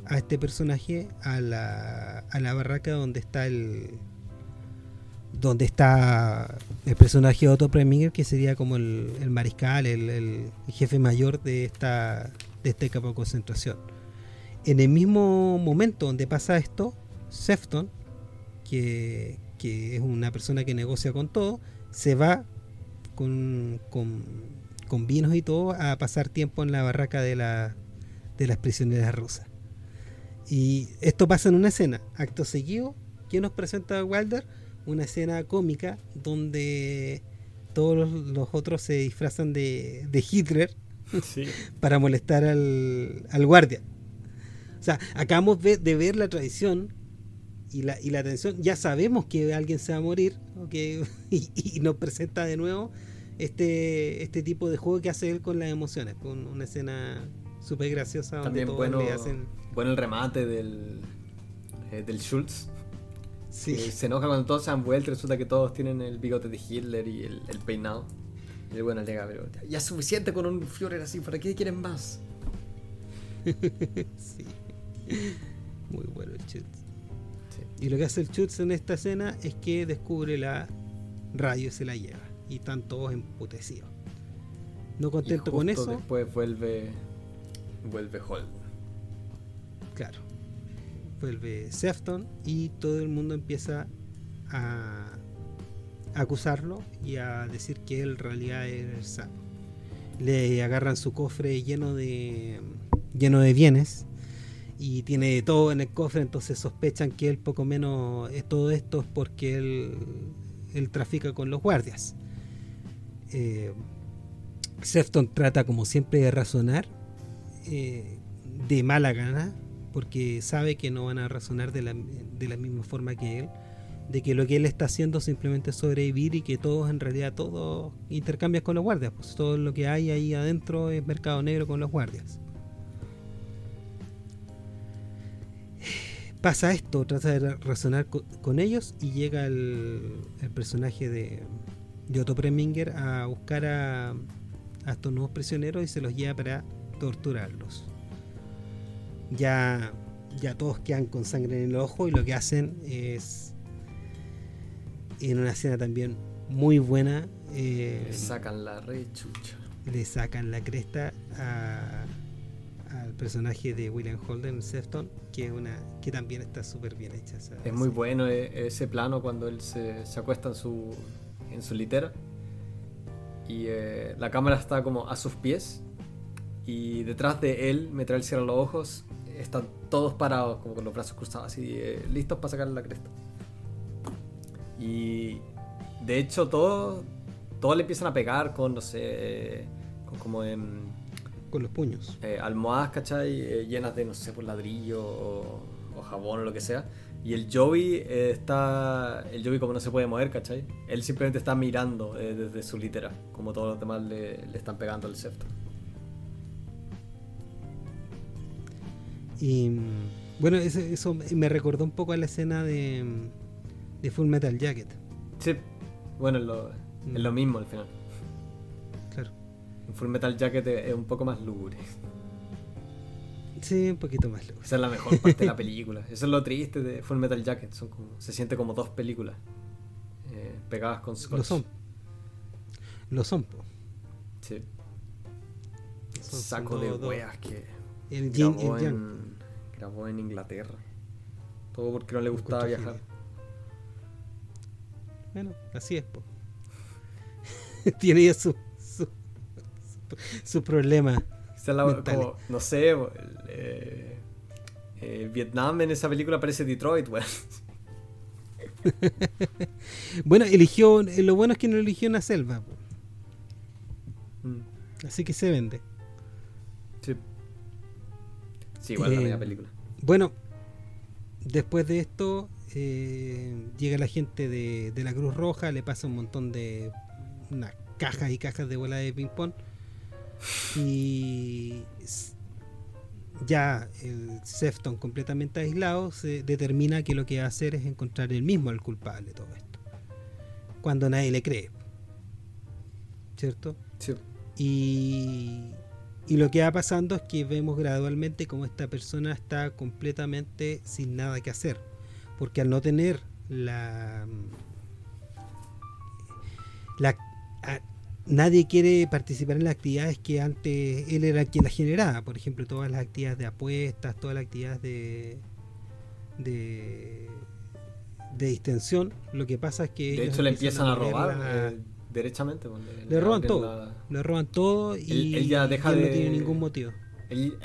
a este personaje a la, a la barraca donde está el, donde está el personaje Otto Preminger, que sería como el, mariscal, el, jefe mayor de esta de este campo de concentración. En el mismo momento donde pasa esto, Sefton, que, es una persona que negocia con todo, se va con, con, vinos y todo a pasar tiempo en la barraca de, la, de las prisioneras rusas. Y esto pasa en una escena. Acto seguido, ¿quién nos presenta Wilder? una escena cómica donde todos los, otros se disfrazan de, Hitler (laughs) para molestar al, guardia. O sea, acabamos de, ver la tradición y la, y la tensión. Ya sabemos que alguien se va a morir (laughs) y, nos presenta de nuevo este, este tipo de juego que hace él con las emociones, con una escena súper graciosa. También bueno, bueno el remate del, eh, del Schultz se enoja cuando todos se han vuelto. Resulta que todos tienen el bigote de Hitler y el, peinado. Y el bueno llega, pero ya es suficiente con un Führer así. ¿Para qué quieren más? (laughs) sí. (laughs) Muy bueno el Schutz. Y lo que hace el Schutz en esta escena es que descubre la radio y se la lleva. Y están todos emputecidos. No contento con eso. Después vuelve. Vuelve Holt. Claro vuelve Sefton y todo el mundo empieza a acusarlo y a decir que él en realidad es el Le agarran su cofre lleno de lleno de bienes y tiene todo en el cofre, entonces sospechan que él poco menos todo esto es porque él, él trafica con los guardias. Eh, Sefton trata como siempre de razonar eh, de mala gana porque sabe que no van a razonar de la, de la misma forma que él, de que lo que él está haciendo simplemente es sobrevivir y que todos en realidad todos intercambian con los guardias, pues todo lo que hay ahí adentro es mercado negro con los guardias. Pasa esto, trata de razonar con, ellos y llega el, personaje de, de Otto Preminger a buscar a, a estos nuevos prisioneros y se los lleva para torturarlos ya, ya todos quedan con sangre en el ojo y lo que hacen es en una escena también muy buena. Eh, le sacan la rechucha. Le sacan la cresta al personaje de William Holden, Sefton, que una que también está súper bien hecha. es muy bueno eh, ese plano cuando él se, se acuesta en su, en su litera y eh, la cámara está como a sus pies y detrás de él, me trae el cierra los ojos están todos parados, como con los brazos cruzados, así, eh, listos para sacar la cresta. Y de hecho, todos, todos le empiezan a pegar con, no sé, con como en. Con los puños. Eh, almohadas, ¿cachai? Eh, llenas de, no sé, por ladrillo o, jabón o lo que sea. Y el Joey está. El Joey, como no se puede mover, ¿cachai? Él simplemente está mirando desde su litera, como todos los demás le, le están pegando el septo. Y bueno, eso, me recordó un poco a la escena de, de Full Metal Jacket. Sí, bueno, es lo, es lo mm. mismo al final. Claro. Full Metal Jacket es un poco más lúgubre. Sí, un poquito más lúgubre. Esa es la mejor parte de la (laughs) película. Eso es lo triste de Full Metal Jacket. Son como, se siente como dos películas eh, pegadas con scotch. Lo son. Lo son, po. Sí. Saco de weas que el grabó, en, grabó en Inglaterra. Todo porque no le gustaba viajar. Bueno, así es, po. (laughs) Tiene ya su, su, su, problema. no sé, eh, eh, Vietnam en esa película parece Detroit, weón. (laughs) bueno, eligió. Lo bueno es que no eligió una selva. Mm. Así que se vende. Sí. Sí, igual la media eh, película. Bueno, después de esto, eh, llega la gente de, la Cruz Roja, le pasa un montón de. Unas cajas y cajas de bola de ping-pong. Y ya el Sefton completamente aislado se determina que lo que va a hacer es encontrar el mismo al culpable de todo esto. Cuando nadie le cree. ¿Cierto? Sí. Y, y lo que va pasando es que vemos gradualmente cómo esta persona está completamente sin nada que hacer. Porque al no tener la... la nadie quiere participar en las actividades que antes él era quien las generaba. Por ejemplo, todas las actividades de apuestas, todas las actividades de... de de distensión, lo que pasa es que... De hecho le empiezan a, robar. Eh, derechamente. Le, roban todo. Le roban todo y él, ya deja de, no tiene ningún motivo.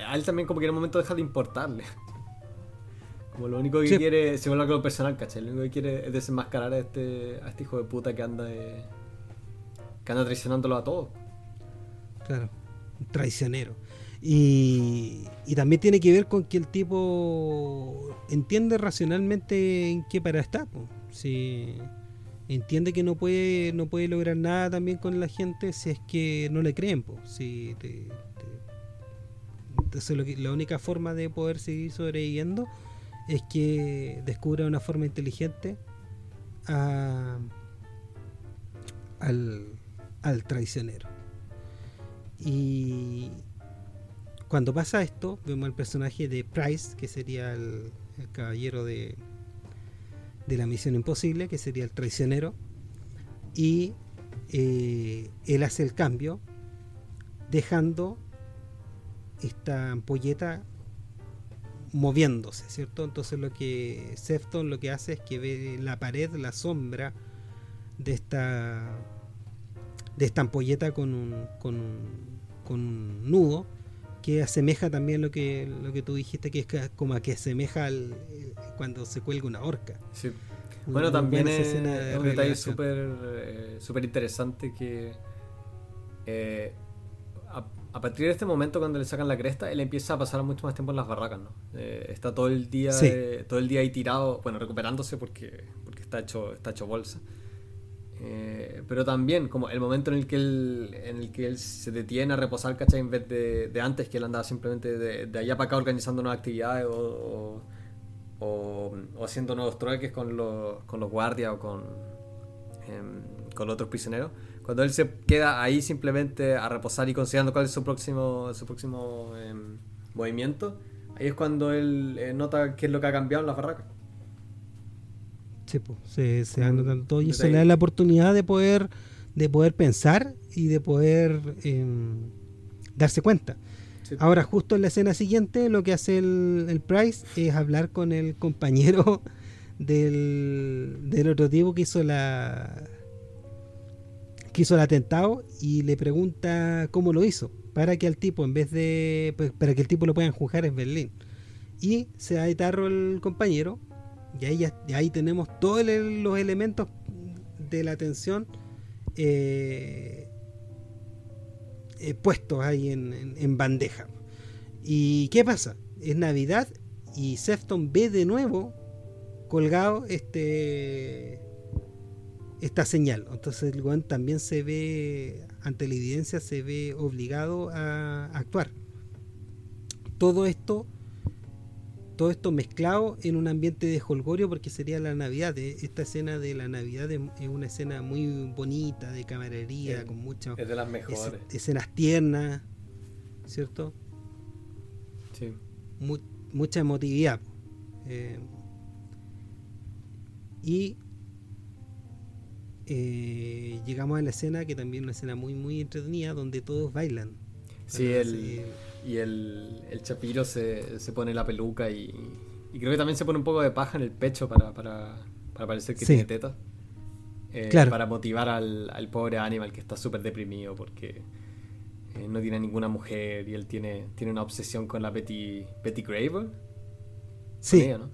a él también como que en un momento deja de importarle. (laughs) Como lo único que quiere, se vuelve algo personal, ¿cachai? Lo único que quiere es desenmascarar a este, a este hijo de puta que anda que traicionándolo a todos. Claro, traicionero. Y, y, también tiene que ver con que el tipo entiende racionalmente en qué para está. Si, entiende que no puede no puede lograr nada también con la gente si es que no le creen si entonces la única forma de poder seguir sobreviviendo es que descubra una forma inteligente al, al traicionero y cuando pasa esto vemos el personaje de Price que sería el caballero de de la misión imposible, que sería el traicionero, y eh, él hace el cambio, dejando esta ampolleta moviéndose, ¿cierto? Entonces lo que Sefton lo que hace es que ve la pared, la sombra de esta de esta ampolleta con un, con un, con un nudo que asemeja también lo que lo que tú dijiste que es como a que asemeja al, cuando se cuelga una horca. Sí. Bueno, también es, un detalle súper eh, súper interesante que eh, a, partir de este momento cuando le sacan la cresta, él empieza a pasar mucho más tiempo en las barracas, ¿no? Eh, está todo el día todo el día ahí tirado, bueno, recuperándose porque, porque está hecho está hecho bolsa. Eh, pero también como el momento en el que él, en el que él se detiene a reposar, ¿cachai? En vez de, antes que él andaba simplemente de, allá para acá organizando nuevas actividades o, o, haciendo nuevos trueques con los, con los guardias o con, em, con otros prisioneros. Cuando él se queda ahí simplemente a reposar y considerando cuál es su próximo, su próximo em, movimiento, ahí es cuando él eh, nota qué es lo que ha cambiado en la barraca se, se todo y se le da la oportunidad de poder, de poder pensar y de poder em, darse cuenta. Ahora, justo en la escena siguiente, lo que hace el, Price es hablar con el compañero (laughs) del, del otro tipo que hizo la que hizo el atentado y le pregunta cómo lo hizo para que al tipo en vez de pues, para que el tipo lo puedan juzgar en Berlín. Y se da de tarro el compañero y ahí, ahí tenemos todos los elementos de la atención eh, eh, puestos ahí en, bandeja. ¿Y qué pasa? Es Navidad y Sefton ve de nuevo colgado este esta señal. Entonces el también se ve, ante la evidencia, se ve obligado a actuar. Todo esto todo esto mezclado en un ambiente de holgorio porque sería la Navidad. Esta escena de la Navidad es una escena muy bonita, de camaradería, con muchas es de las mejores. escenas tiernas, ¿cierto? Sí. mucha emotividad. Eh, y eh, llegamos a la escena que también es una escena muy muy entretenida donde todos bailan. Sí, el, y el, el Chapiro se, se, pone la peluca y, y, creo que también se pone un poco de paja en el pecho para, para, para parecer que tiene teta. Eh, para motivar al, al, pobre Animal que está súper deprimido porque eh, no tiene ninguna mujer y él tiene, tiene una obsesión con la Betty, Betty Graver. Sí. ¿no?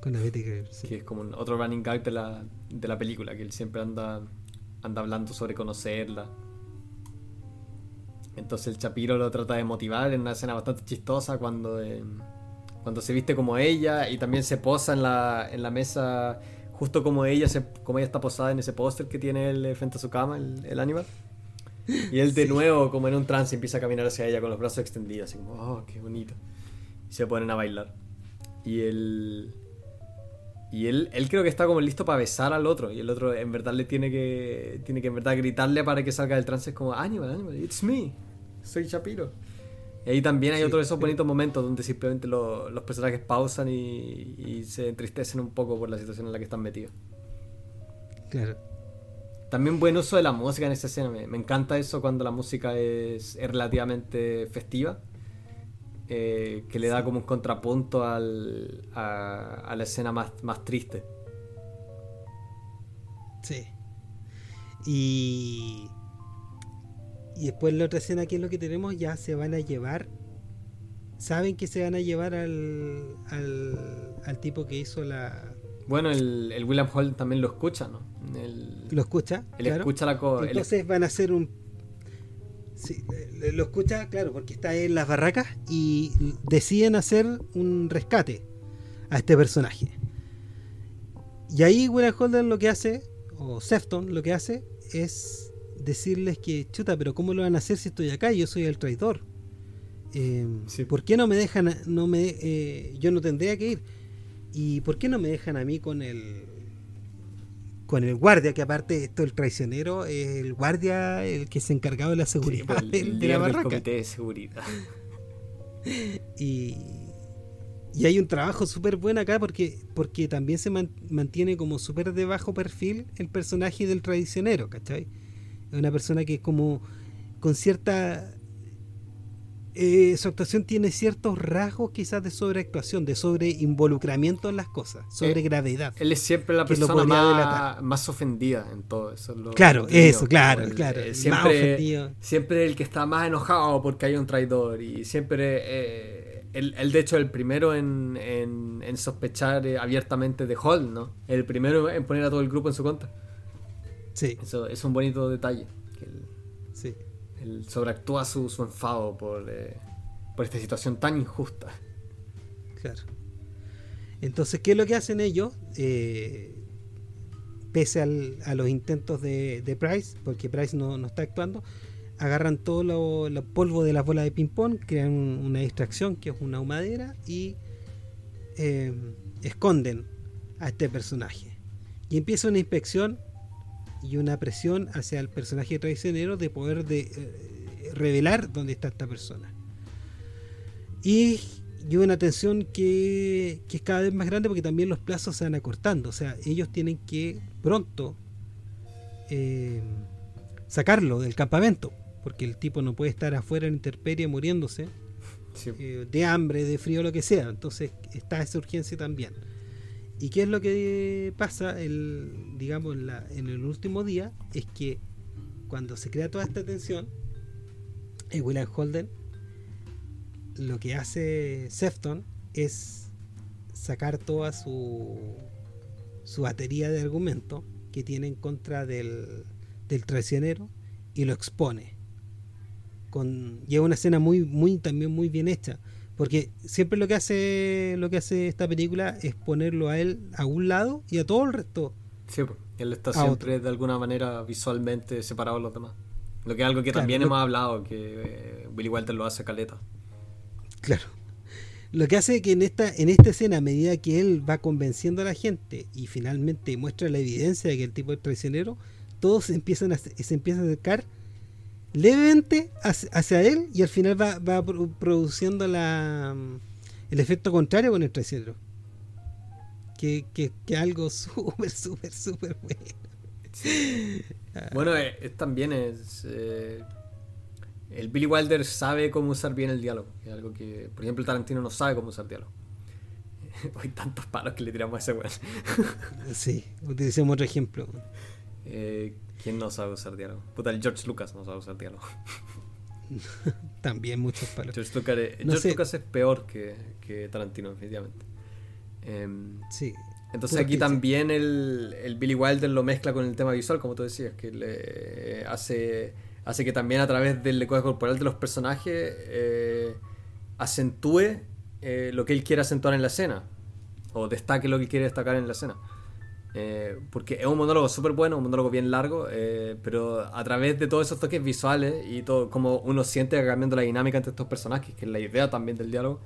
Con la Betty Graver, sí. Que es como un, otro running gag de la, de la película, que él siempre anda, anda hablando sobre conocerla. Entonces el Chapiro lo trata de motivar en una escena bastante chistosa cuando, eh, cuando se viste como ella y también se posa en la, en la mesa justo como ella, se, como ella está posada en ese póster que tiene él eh, frente a su cama, el, el animal. Y él de nuevo, como en un trance, empieza a caminar hacia ella con los brazos extendidos, así como, oh, qué bonito. Y se ponen a bailar. Y él... Y él, él creo que está como listo para besar al otro. Y el otro en verdad le tiene que, tiene que en verdad gritarle para que salga del trance. Es como, Animal, Animal, it's me. Soy Shapiro. Y ahí también hay otro de esos bonitos momentos donde simplemente los personajes pausan y, se entristecen un poco por la situación en la que están metidos. Claro. También buen uso de la música en esa escena. Me, encanta eso cuando la música es, relativamente festiva. Eh, que le da como un contrapunto al, a, la escena más, más triste. Sí. Y, y después la otra escena, que es lo que tenemos, ya se van a llevar. Saben que se van a llevar al, al, tipo que hizo la. Bueno, el, el William Hall también lo escucha, ¿no? lo escucha. Él escucha la. Entonces van a hacer un Sí, lo escucha, claro, porque está en las barracas y deciden hacer un rescate a este personaje. Y ahí William Holden lo que hace, o Sefton lo que hace, es decirles que, chuta, pero ¿cómo lo van a hacer si estoy acá? Yo soy el traidor. Eh, ¿Por qué no me dejan, no me, eh, yo no tendría que ir? ¿Y por qué no me dejan a mí con el con el guardia, que aparte esto el traicionero es el guardia el que se encargado de la seguridad pues, de la barraca. comité de seguridad. (laughs) y, y hay un trabajo súper bueno acá porque, porque también se mantiene como súper de bajo perfil el personaje del traicionero, ¿cachai? Es una persona que es como con cierta eh, su actuación tiene ciertos rasgos quizás de sobreactuación, de sobreinvolucramiento en las cosas, sobre eh, gravedad. Él es siempre la persona más, ofendida en todo eso. claro, eso, claro, claro. Eh, siempre, siempre el que está más enojado porque hay un traidor y siempre... el, de hecho, el primero en, en, sospechar abiertamente de Hall, ¿no? El primero en poner a todo el grupo en su contra. Sí. Eso es un bonito detalle. él sobreactúa su, su enfado por, eh, por esta situación tan injusta. Claro. Entonces, ¿qué es lo que hacen ellos? Eh, pese a los intentos de, Price, porque Price no, está actuando, agarran todo lo, polvo de las bolas de ping-pong, crean una distracción que es una humadera y eh, esconden a este personaje. Y empieza una inspección y una presión hacia el personaje traicionero de poder de, eh, revelar dónde está esta persona. Y, y una tensión que, que, es cada vez más grande porque también los plazos se van acortando. O sea, ellos tienen que pronto eh, sacarlo del campamento, porque el tipo no puede estar afuera en intemperie muriéndose eh, de hambre, de frío, lo que sea. Entonces está esa urgencia también. ¿Y qué es lo que pasa, el, digamos, en, el último día? Es que cuando se crea toda esta tensión, el William Holden lo que hace Sefton es sacar toda su, su batería de argumento que tiene en contra del, del traicionero y lo expone. Con, lleva una escena muy, muy, también muy bien hecha porque siempre lo que hace lo que hace esta película es ponerlo a él a un lado y a todo el resto. Sí, él está siempre de alguna manera visualmente separado de los demás. Lo que es algo que también hemos hablado, que eh, Billy Walter lo hace caleta. Claro. Lo que hace que en esta, en esta escena, a medida que él va convenciendo a la gente y finalmente muestra la evidencia de que el tipo es traicionero, todos se empiezan a, se empiezan a acercar levemente hacia, él y al final va, va produciendo la, el efecto contrario con el. Que, que, que algo (laughs) súper, súper, súper bueno. Bueno, eh, también es... Eh, el Billy Wilder sabe cómo usar bien el diálogo. Es algo que, por ejemplo, Tarantino no sabe cómo usar diálogo. (laughs) Hay tantos palos que le tiramos a ese weón. sí, utilicemos otro ejemplo. Eh, ¿Quién no sabe usar diálogo? Puta, el George Lucas no sabe usar diálogo. (laughs) También muchos palos. George Lucas es, George Lucas es peor que, que, Tarantino, definitivamente. Em, sí. Entonces aquí también el, el, Billy Wilder lo mezcla con el tema visual, como tú decías, que le hace hace que también a través del lenguaje corporal de los personajes eh, acentúe eh, lo que él quiere acentuar en la escena o destaque lo que quiere destacar en la escena. Eh, porque es un monólogo súper bueno, un monólogo bien largo, pero a través de todos esos toques visuales y todo como uno siente cambiando la dinámica entre estos personajes, que es la idea también del diálogo,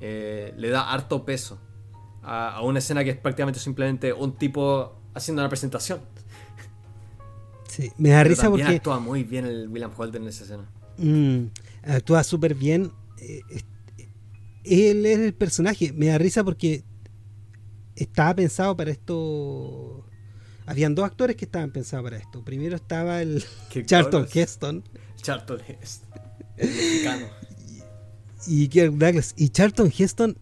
le da harto peso a, a, una escena que es prácticamente simplemente un tipo haciendo una presentación. Sí, me da risa porque. actúa muy bien el William Holden en esa escena. Mm, actúa súper bien. Eh, él es el personaje. Me da risa porque estaba pensado para esto. Habían dos actores que estaban pensados para esto. Primero estaba el (laughs) Charlton Heston. Charlton Heston. El mexicano. (laughs) Y, y Douglas. Y Charlton Heston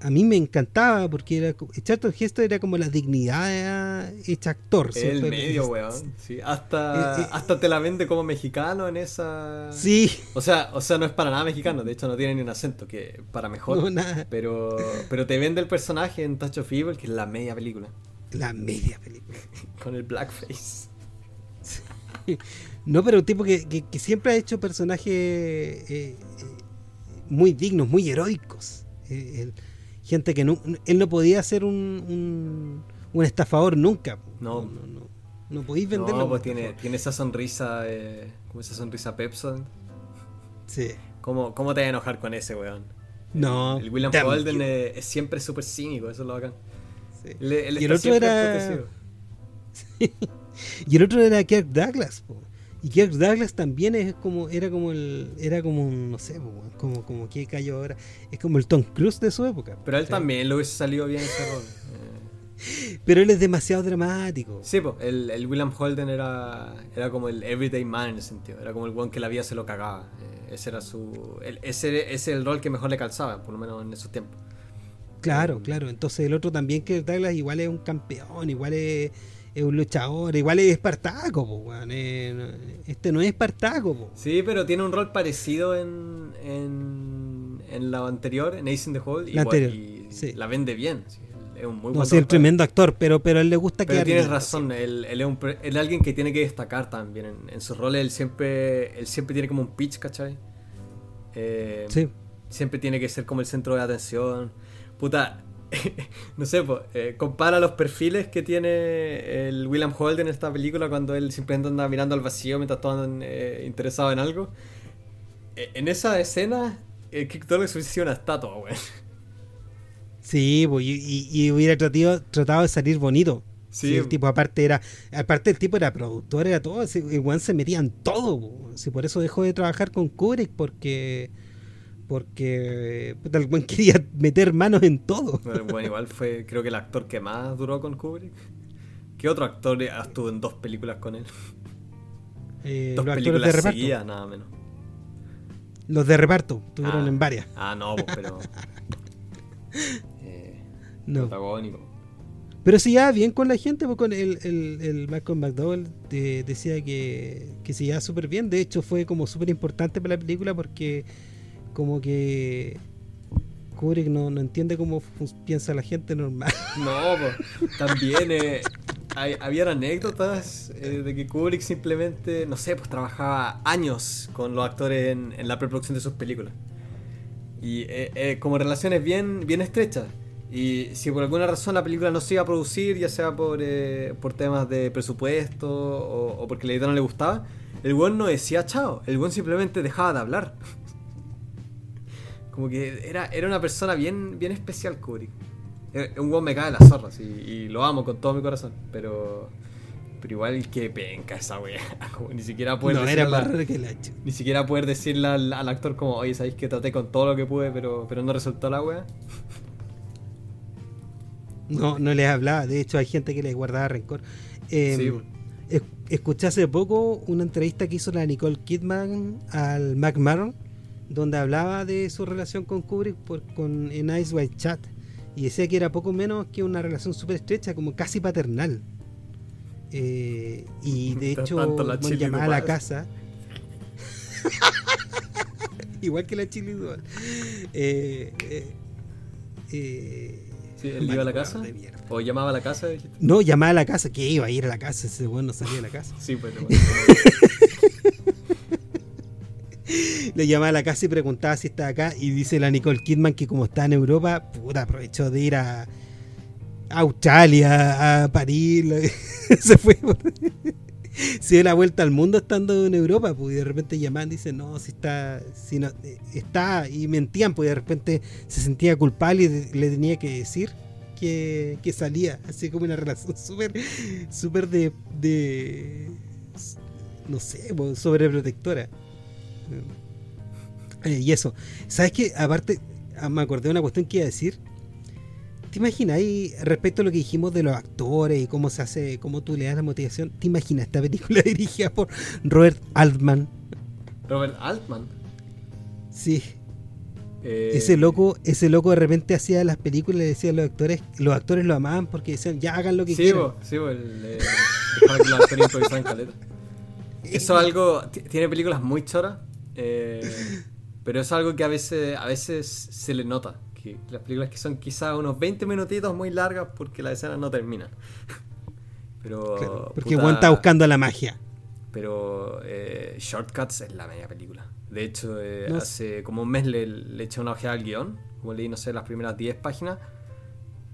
a mí me encantaba porque era Charlton Gesto era como la dignidad hecha actor. El medio, weón. Sí, hasta, eh, eh, hasta te la vende como mexicano en esa. Sí. O sea, o sea, no es para nada mexicano, de hecho no tiene ni un acento, que para mejor. No, nada. Pero, pero te vende el personaje en Touch of Evil, que es la media película. La media película. (laughs) Con el blackface. (laughs) No, pero un tipo que, que, siempre ha hecho personajes eh, muy dignos, muy heroicos. El, gente que no, él no podía ser un, un, estafador nunca. No, no, no, no, podéis venderlo. No, pues tiene, tiene esa sonrisa, eh, como esa sonrisa Pepson. Sí. ¿Cómo, ¿Cómo te vas a enojar con ese, weón? No. El William Holden es, siempre súper cínico, eso es lo bacán. Sí. y el otro era. (laughs) y el otro era Kirk Douglas, po. Y Kirk Douglas también es como, era como el, era como un, no sé, como, como que cayó ahora, es como el Tom Cruise de su época. Pero él también lo hubiese salido bien ese rol. Eh. (laughs) Pero él es demasiado dramático. Sí, pues, el, el, William Holden era, era como el everyday man en ese sentido, era como el buen que la vida se lo cagaba. Eh, ese era su, ese, es el rol que mejor le calzaba, por lo menos en esos tiempos. Claro, claro. Entonces el otro también, Kirk Douglas, igual es un campeón, igual es es un luchador, igual es Espartaco, este no es Espartaco. Sí, pero tiene un rol parecido en, en, en la anterior, en Ace in the Hole, la y la vende bien. es un muy no, sí, el tremendo actor, pero, pero a él le gusta que tienes razón, él, él, es un, él, es alguien que tiene que destacar también. En, en sus roles él siempre, él siempre tiene como un pitch, ¿cachai? Eh, sí. Siempre tiene que ser como el centro de atención. Puta, (laughs) no sé, pues, compara los perfiles que tiene el William Holden en esta película cuando él simplemente anda mirando al vacío mientras todos andan eh, interesados en algo. Eh, en esa escena, el Kirk Douglas hubiese sido una estatua, güey. Sí, pues, y, hubiera tratado, tratado de salir bonito. Sí. el tipo aparte era, aparte el tipo era productor, era todo, igual se metía en todo. Si por eso dejó de trabajar con Kubrick, porque porque tal buen (laughs) quería meter manos en todo. Bueno, igual fue, creo que el actor que más duró con Kubrick. ¿Qué otro actor estuvo en dos películas con él? Eh, dos películas de seguidas, nada menos. Los de reparto, tuvieron ah. en varias. Ah, no, pues, pero. (laughs) eh, no. Protagónico. Pero si ya bien con la gente, pues con el, el, el Malcolm McDowell decía que, que se llevaba súper bien. De hecho, fue como súper importante para la película porque como que Kubrick no, no entiende cómo piensa la gente normal. (laughs) No, pues, también eh, hay, había anécdotas eh, de que Kubrick simplemente, no sé, pues trabajaba años con los actores en, la preproducción de sus películas. Y eh, como relaciones bien, bien estrechas. Y si por alguna razón la película no se iba a producir, ya sea por, por temas de presupuesto o, porque la editora no le gustaba, el buen no decía chao, el buen simplemente dejaba de hablar. Como que era, era una persona bien, bien especial, Kubrick. Un weón me cae las zorras y, lo amo con todo mi corazón, pero. Pero igual que penca esa wea. (laughs) ni siquiera poder decirle. Ni siquiera poder decirle al, actor como, oye, sabéis que traté con todo lo que pude, pero, pero no resultó la wea. No, no les hablaba. De hecho, hay gente que les guardaba rencor. Eh, escuché hace poco una entrevista que hizo la Nicole Kidman al Mac Maron, donde hablaba de su relación con Kubrick por, con, en Ice White Chat. Y decía que era poco menos que una relación súper estrecha, como casi paternal. Eh, y de hecho, llamaba a la casa. (laughs) Igual que la chili eh, eh, eh Sí, ¿Él iba a la casa? ¿O llamaba a la casa? No, llamaba a la casa. ¿Qué iba a ir a la casa? Ese bueno salía de la casa. sí, pues. (laughs) Le llamaba a la casa y preguntaba si estaba acá. Y dice la Nicole Kidman que como está en Europa, puta, aprovechó de ir a, Australia, a París. (laughs) se fue. (laughs) se dio la vuelta al mundo estando en Europa, pues, y de repente llamaban y dicen, no, si está, si no, eh, está, y mentían, pues de repente se sentía culpable y le tenía que decir que, salía, así como una relación (laughs) súper, súper de, de, no sé, pues, sobreprotectora. Eh, y eso, ¿sabes qué? Aparte, ah, me acordé de una cuestión que iba a decir, ¿Te imaginas y respecto a lo que dijimos de los actores y cómo se hace, cómo tú le das la motivación? ¿Te imaginas esta película (laughs) dirigida por Robert Altman? Robert Altman. Sí. Eh, ese loco, ese loco de repente hacía las películas y le decía a los actores, los actores lo amaban porque decían, ya hagan lo que quieran. sí, el, eh, (laughs) Eso es algo, tiene películas muy choras, eh, (laughs) pero es algo que a veces, a veces se le nota las películas que son quizás unos 20 minutitos muy largas porque la escena no terminan. (laughs) Pero. porque Juan está buscando la magia. Pero eh, Shortcuts es la media película. De hecho, eh, hace como un mes le, eché una ojeada al guion. Como leí, no sé, las primeras 10 páginas.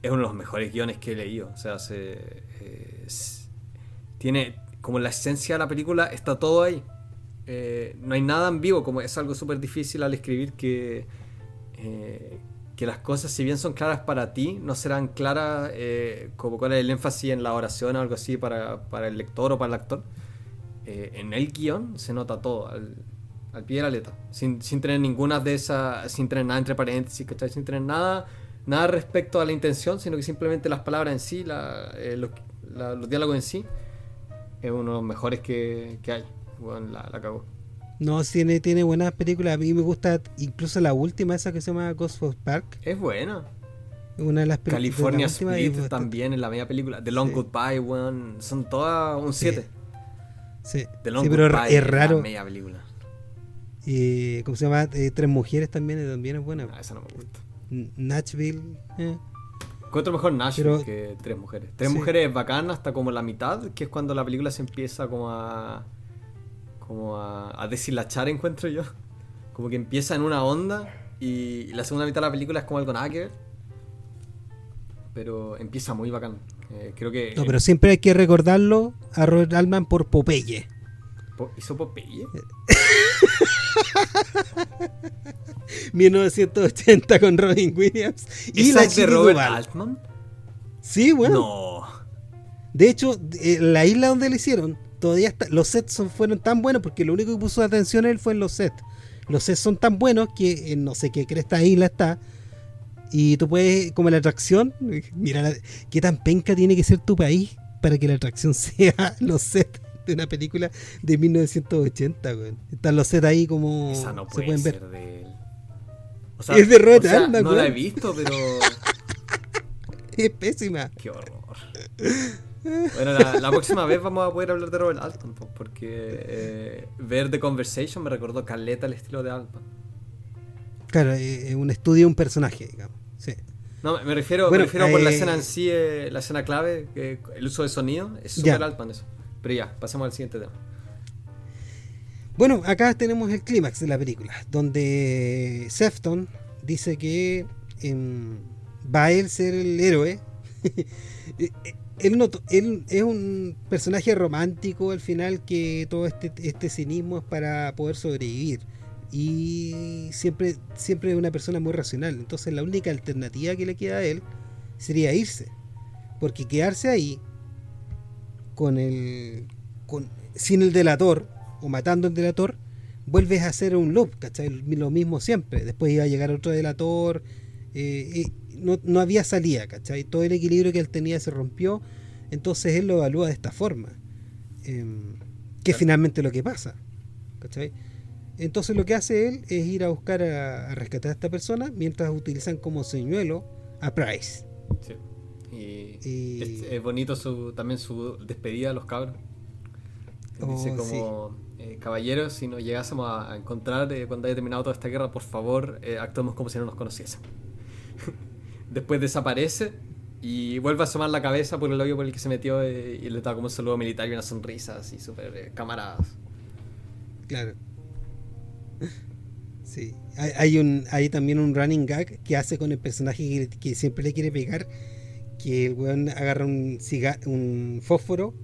Es uno de los mejores guiones que he leído. O sea, se, eh, tiene como la esencia de la película, está todo ahí. No hay nada en vivo, como es algo súper difícil al escribir que, que las cosas, si bien son claras para ti, no serán claras eh, como cuál es el énfasis en la oración o algo así para, el lector o para el actor. Eh, en el guion se nota todo, al, pie de la letra, sin, tener ninguna de esas, sin tener nada entre paréntesis, sin tener nada, nada respecto a la intención, sino que simplemente las palabras en sí, eh, los, diálogos en sí, es uno de los mejores que, hay. La, la cagó. No, tiene, tiene buenas películas. A mí me gusta incluso la última, esa que se llama Ghost of Park. Es buena. Una de las películas. California Split también en la media película. The Long Goodbye, weón. Son todas un 7. Sí. The Long pero Goodbye es raro. La media película. Y, ¿Cómo se llama? Eh, Tres Mujeres también, también es buena. Ah, esa no me gusta. Nashville. Eh. Encuentro mejor Nashville que Tres Mujeres. Tres Mujeres es bacán hasta como la mitad, que es cuando la película se empieza como a como a, a deshilachar, encuentro yo. Como que empieza en una onda y la segunda mitad de la película es como algo nada que ver. Pero empieza muy bacán. Eh, creo que. No, pero siempre hay que recordarlo a Robert Altman por Popeye. ¿Hizo Popeye? (laughs) 1980 con Robin Williams. ¿Y la de Robert Altman? Sí, bueno. No. De hecho, eh, la isla donde lo hicieron todavía los sets fueron tan buenos porque lo único que puso atención él fue en los sets. Los sets son tan buenos que en no sé qué cresta isla está. Y tú puedes, como la atracción, mira qué tan penca tiene que ser tu país para que la atracción (laughs) sea los sets de una película de 1980, Están los sets ahí como Esa no puede se pueden ser ver. De O sea, (laughs) es de Robert No la he visto, pero. (laughs) es pésima. Qué horror. Bueno, la, próxima vez vamos a poder hablar de Robert Altman, porque eh, ver The Conversation me recordó caleta el estilo de Altman. Claro, eh, es un estudio, un personaje, digamos. Sí. No, me refiero, me refiero por la eh, escena en sí, la escena clave, el uso de sonido, es súper Altman eso. Pero ya, pasemos al siguiente tema. Bueno, acá tenemos el clímax de la película, donde Sefton dice que em, va a él ser el héroe. (laughs) él, no, él es un personaje romántico al final que todo este, este cinismo es para poder sobrevivir. y siempre, siempre es una persona muy racional. Entonces la única alternativa que le queda a él sería irse. Porque quedarse ahí con el. Con, sin el delator, o matando al delator, vuelves a hacer un loop, ¿cachai? Lo mismo siempre. Después iba a llegar otro delator. Eh, no, no, había salida, ¿cachai? Todo el equilibrio que él tenía se rompió. Entonces él lo evalúa de esta forma. Em, que es finalmente lo que pasa. ¿cachai? Entonces lo que hace él es ir a buscar a, rescatar a esta persona mientras utilizan como señuelo a Price. Sí. Y, Es, bonito su, también su despedida a los cabros. Dice oh, como, eh, caballeros, si nos llegásemos a, encontrar eh, cuando haya terminado toda esta guerra, por favor, eh, actuemos como si no nos conociesen. (laughs) Después desaparece y vuelve a asomar la cabeza por el hoyo por el que se metió y le da como un saludo militar y una sonrisa así, súper camaradas. Claro. (laughs) Sí, hay, hay también un running gag que hace con el personaje que, siempre le quiere pegar, que el weón agarra un, un fósforo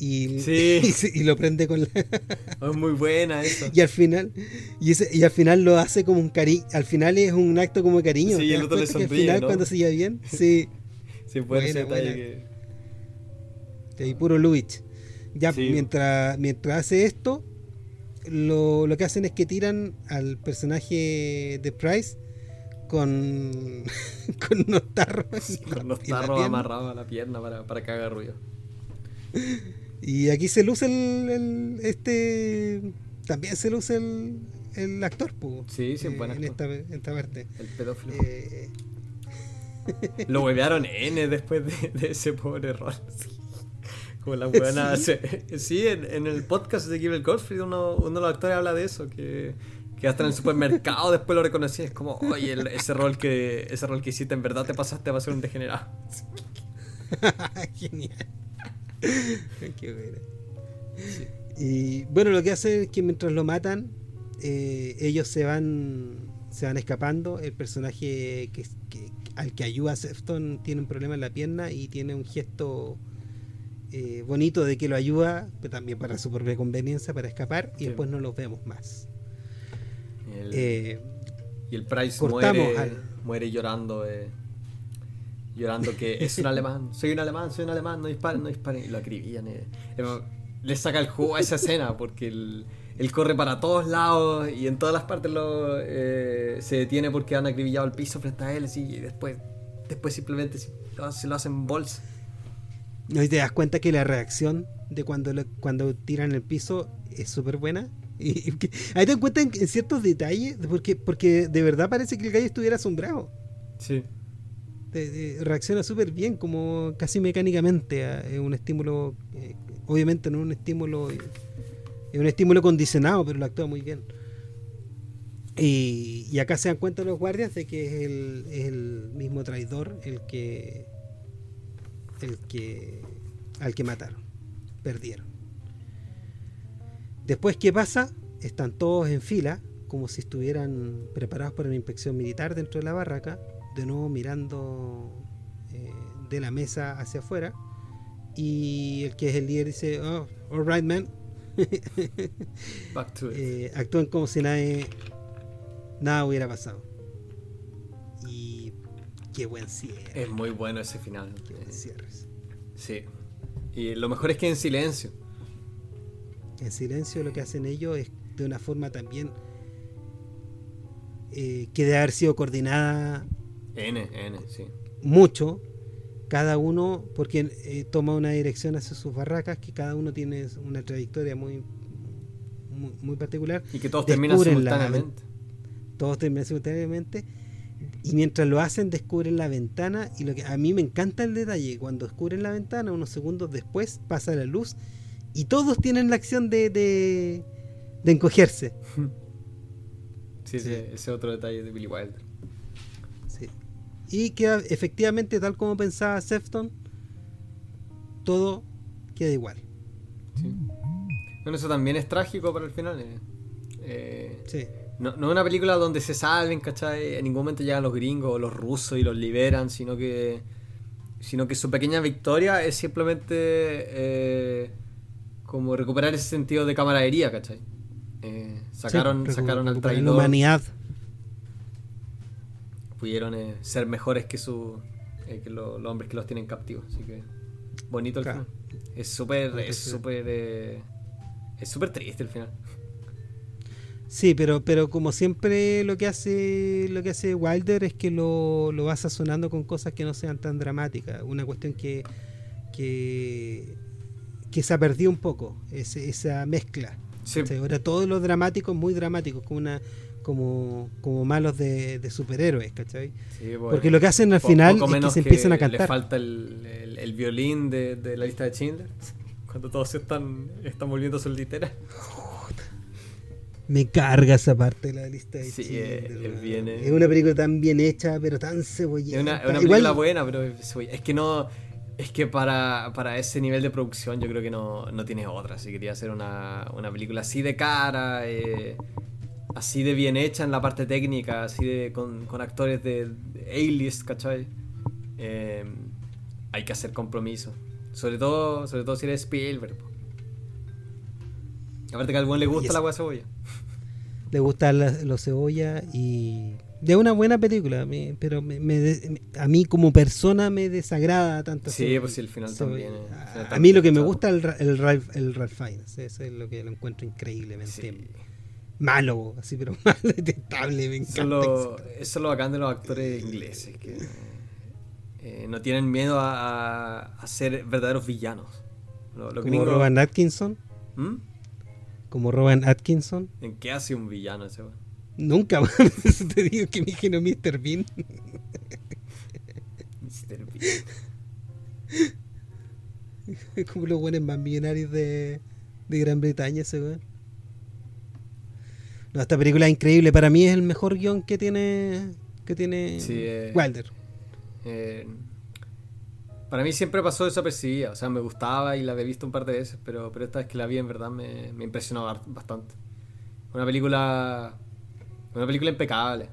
y, (laughs) y, lo prende con la... (laughs) Es muy buena eso. Y al final, y, ese, y al final lo hace como un cariño, al final es un acto como cariño. Sí, el otro le sonríe, al final cuando se lleva bien, (laughs) sí. sí, puede ser que... Sí, puro Luich. Ya, mientras, mientras hace esto, lo, lo, que hacen es que tiran al personaje de Price con, con unos tarros. con unos tarros amarrados a la pierna para, para que haga ruido. Y aquí se luce el, este. También se luce el, el actor, Sí, sí, eh, en, esta, en esta parte. El pedófilo. Eh, (laughs) Lo huevearon N después de, de ese pobre rol. (laughs) Como la buena. (laughs) Sí, en, el podcast de Gilbert Gottfried uno, uno de los actores habla de eso, que, que hasta en el supermercado después lo reconocí. Es como, oye, ese, rol que, ese rol que hiciste, en verdad te pasaste a ser un degenerado. Genial. (laughs) Qué. Y bueno, lo que hace es que mientras lo matan, eh, ellos se van se van escapando. El personaje que, al que ayuda a Sefton tiene un problema en la pierna y tiene un gesto eh, bonito de que lo ayuda, pero también para su propia conveniencia, para escapar, y después no los vemos más. Eh, y el Price muere, muere llorando, eh, llorando que es un alemán, (laughs) soy un alemán, soy un alemán, no disparen, no disparen, y lo acribillan. le saca el jugo a esa escena, porque él, corre para todos lados y en todas las partes lo, se detiene porque han acribillado el piso frente a él, y después, después simplemente se lo hacen bolsa. Y te das cuenta que la reacción de cuando, cuando tiran el piso es súper buena. (laughs) Y, ahí te das cuenta en, ciertos detalles, porque, porque de verdad parece que el gallo estuviera asombrado. Sí. Reacciona súper bien, como casi mecánicamente a, un estímulo, eh, obviamente no un estímulo, es un estímulo condicionado, pero lo actúa muy bien. Y, y, acá se dan cuenta los guardias de que es el, es el mismo traidor el que el que, al que mataron. Perdieron. Después, ¿qué pasa? Están todos en fila, como si estuvieran preparados para una inspección militar dentro de la barraca, de nuevo mirando eh, de la mesa hacia afuera. Y el que es el líder dice, oh, alright man. (laughs) Eh, actúan como si nada hubiera pasado. Qué buen cierre. Es muy bueno ese final. Sí. Y lo mejor es que en silencio. En silencio lo que hacen ellos es de una forma también eh, que debe haber sido coordinada. N, N, sí. Mucho. Cada uno, porque eh, toma una dirección hacia sus barracas, que cada uno tiene una trayectoria muy, muy, particular. Y que todos terminan simultáneamente. todos terminan simultáneamente y mientras lo hacen descubren la ventana y lo que a mí me encanta el detalle, cuando descubren la ventana unos segundos después pasa la luz y todos tienen la acción de, de, encogerse. (laughs) Sí, sí, ese otro detalle de Billy Wilder. Y que efectivamente, tal como pensaba Sefton, todo queda igual. Sí. Bueno, eso también es trágico para el final. Eh. Eh, sí. No, no es una película donde se salven, ¿cachai? En ningún momento llegan los gringos o los rusos y los liberan, sino que sino que su pequeña victoria es simplemente eh, como recuperar ese sentido de camaradería, ¿cachai? Sacaron, sacaron al traidor. La humanidad. Pudieron eh, ser mejores que su que los hombres que los tienen captivos. Así que bonito el final. Es súper, es súper, es súper triste el final. Sí, pero, pero como siempre lo que hace lo que hace Wilder es que lo, lo va sazonando con cosas que no sean tan dramáticas. Una cuestión que, que, que se ha perdido un poco, esa mezcla. ahora todo lo dramático es muy dramático, como una como, como malos de, superhéroes, ¿cachai? Porque lo que hacen al final es que se empiezan a cantar. Le falta el, el, violín de, de, la lista de Schindler, (laughs) cuando todos están, están volviendo soliteras. Me carga esa parte de la lista de sí, es, una película tan bien hecha, pero tan cebollita. Es una, película buena, pero es que no. Es que para, para, ese nivel de producción yo creo que no, no tienes otra. Si quería hacer una, una película así de cara, eh, así de bien hecha en la parte técnica, así de con, con actores de, A-list, ¿cachai? Eh, hay que hacer compromiso. Sobre todo, sobre todo si eres Spielberg. Aparte que a algún le gusta la hueá cebolla (laughs) le gusta los cebolla y de una buena película, pero a mí como persona me desagrada tanto. Sí, pues sí, el final también. a, mí lo que me gusta es el, el, Ralph, el Ralph Fiennes, eso es lo que lo encuentro increíblemente malo, así, pero (laughs) malo, detestable, me encanta. Eso, es lo bacán de los actores ingleses, que eh, no tienen miedo a, a, ser verdaderos villanos. Lo, Como Robert Atkinson. ¿Mm? como Robin Atkinson. ¿En qué hace un villano ese weón? Nunca, (laughs) eso te digo que me imagino Mr. Bean. (laughs) Mr. Bean. como los buenos más millonarios de, de Gran Bretaña ese weón. No, esta película es increíble. Para mí es el mejor guion que tiene que tiene eh, Wilder. Eh, para mí siempre pasó desapercibida, o sea, me gustaba y la había visto un par de veces, pero, pero esta vez que la vi en verdad me, me impresionó bastante. Una película. Una película impecable.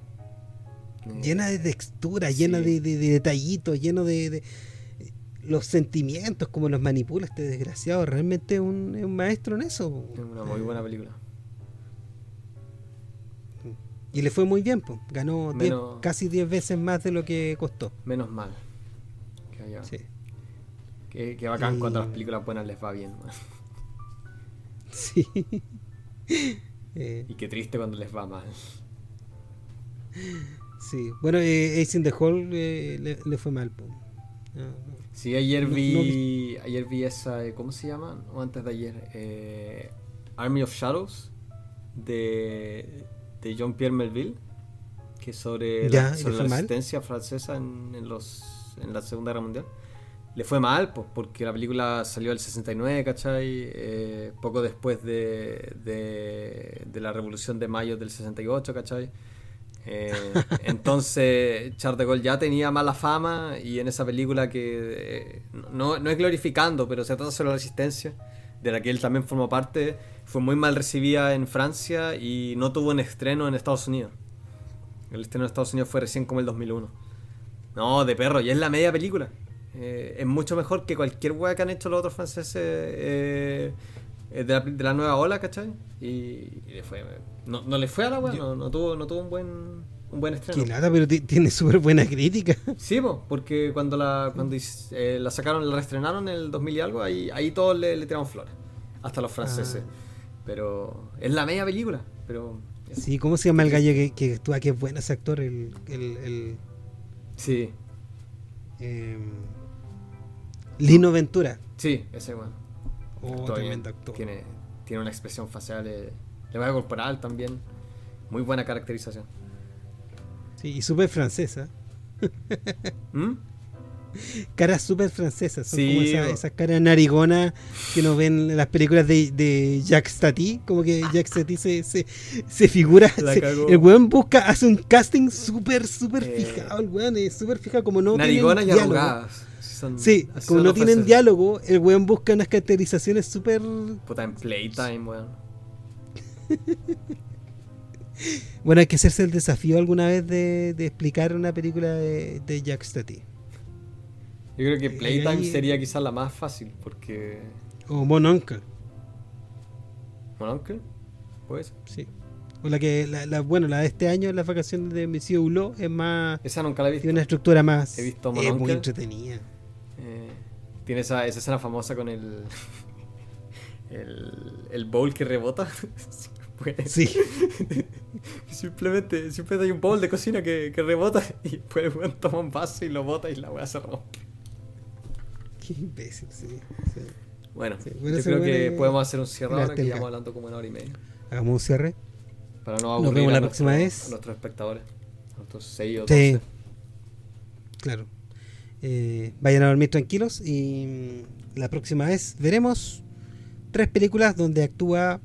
Eh, llena de textura, llena de, detallitos, lleno de, los sentimientos, como los manipula este desgraciado. Realmente es un, un maestro en eso. Es una muy buena película. Y le fue muy bien, pues. ganó casi 10 veces más de lo que costó. Menos mal. Sí. Qué, bacán cuando las películas buenas les va bien. (laughs) Sí. (laughs) Eh. Y qué triste cuando les va mal. Sí. Bueno, eh, Ace in the Hall eh, le, fue mal. Sí, ayer vi, ayer vi esa, eh, ¿cómo se llama? O antes de ayer, Army of Shadows de, de Jean-Pierre Melville, que es sobre la, sobre la resistencia francesa en, en los en la Segunda Guerra Mundial. Le fue mal, pues, porque la película salió el 69, ¿cachai? Eh, poco después de, de, la Revolución de Mayo del 68, ¿cachai? Eh, (laughs) entonces Charles de Gaulle ya tenía mala fama y en esa película que eh, no, no, es glorificando, pero se trata sobre la resistencia, de la que él también formó parte, fue muy mal recibida en Francia y no tuvo un estreno en Estados Unidos. El estreno en Estados Unidos fue recién como el 2001. No, de perro, y es la media película. Eh, es mucho mejor que cualquier weá que han hecho los otros franceses eh, de, la, nueva ola, ¿cachai? Y, le fue, no, no, le fue a la weá, no, tuvo, no tuvo un buen un buen estreno. Que nada, pero tiene súper buena crítica. Sí, porque cuando la cuando eh, la sacaron, la reestrenaron en el 2000 y algo, ahí, ahí todos le, le tiraron flores. Hasta los franceses. Ah. Pero es la media película. pero Sí, ¿cómo se llama el gallo que, que actúa? Que es bueno ese actor, el, el Sí. Eh, Lino Ventura. Sí, ese bueno. Oh, tremendo actor. Tiene, tiene una expresión facial, eh, va corporal también. Muy buena caracterización. Sí, y súper francesa. ¿Mm? caras súper francesas. Son como esas caras narigonas que nos ven en las películas de, de Jacques Tati. Como que Jacques Tati se, se, se figura. el weón busca, hace un casting súper, súper eh, fijado. El weón es súper fijado. Como no narigonas y arrugadas. sí, como no tienen diálogo, el weón busca unas caracterizaciones súper. Puta, en Playtime, weón. (laughs) bueno, hay que hacerse el desafío alguna vez de, de explicar una película de, de Jacques Tati. Yo creo que Playtime sería quizás la más fácil, porque. O Mononcle. ¿Mononcle? Pues. Sí. O la que, la, bueno, la de este año, las vacaciones de Monsieur Hulot, es más. Esa nunca la he visto. Tiene una estructura más. He visto Es muy entretenida. Eh, tiene esa, esa escena famosa con el. (laughs) El, el bowl que rebota. (laughs) Sí. (laughs) simplemente, siempre hay un bowl de cocina que, que rebota y después el weón toma un vaso y lo bota y la weá se rompe. Qué imbécil, sí. sí. Bueno, yo creo que podemos hacer un cierre ahora que llevamos hablando como una hora y media. Hagamos un cierre. Para no aburrir Nos vemos a, la próxima vez. a nuestros espectadores. A nuestros 6 o Sí. 12. Claro. Eh, vayan a dormir tranquilos y mm, la próxima vez veremos tres películas donde actúa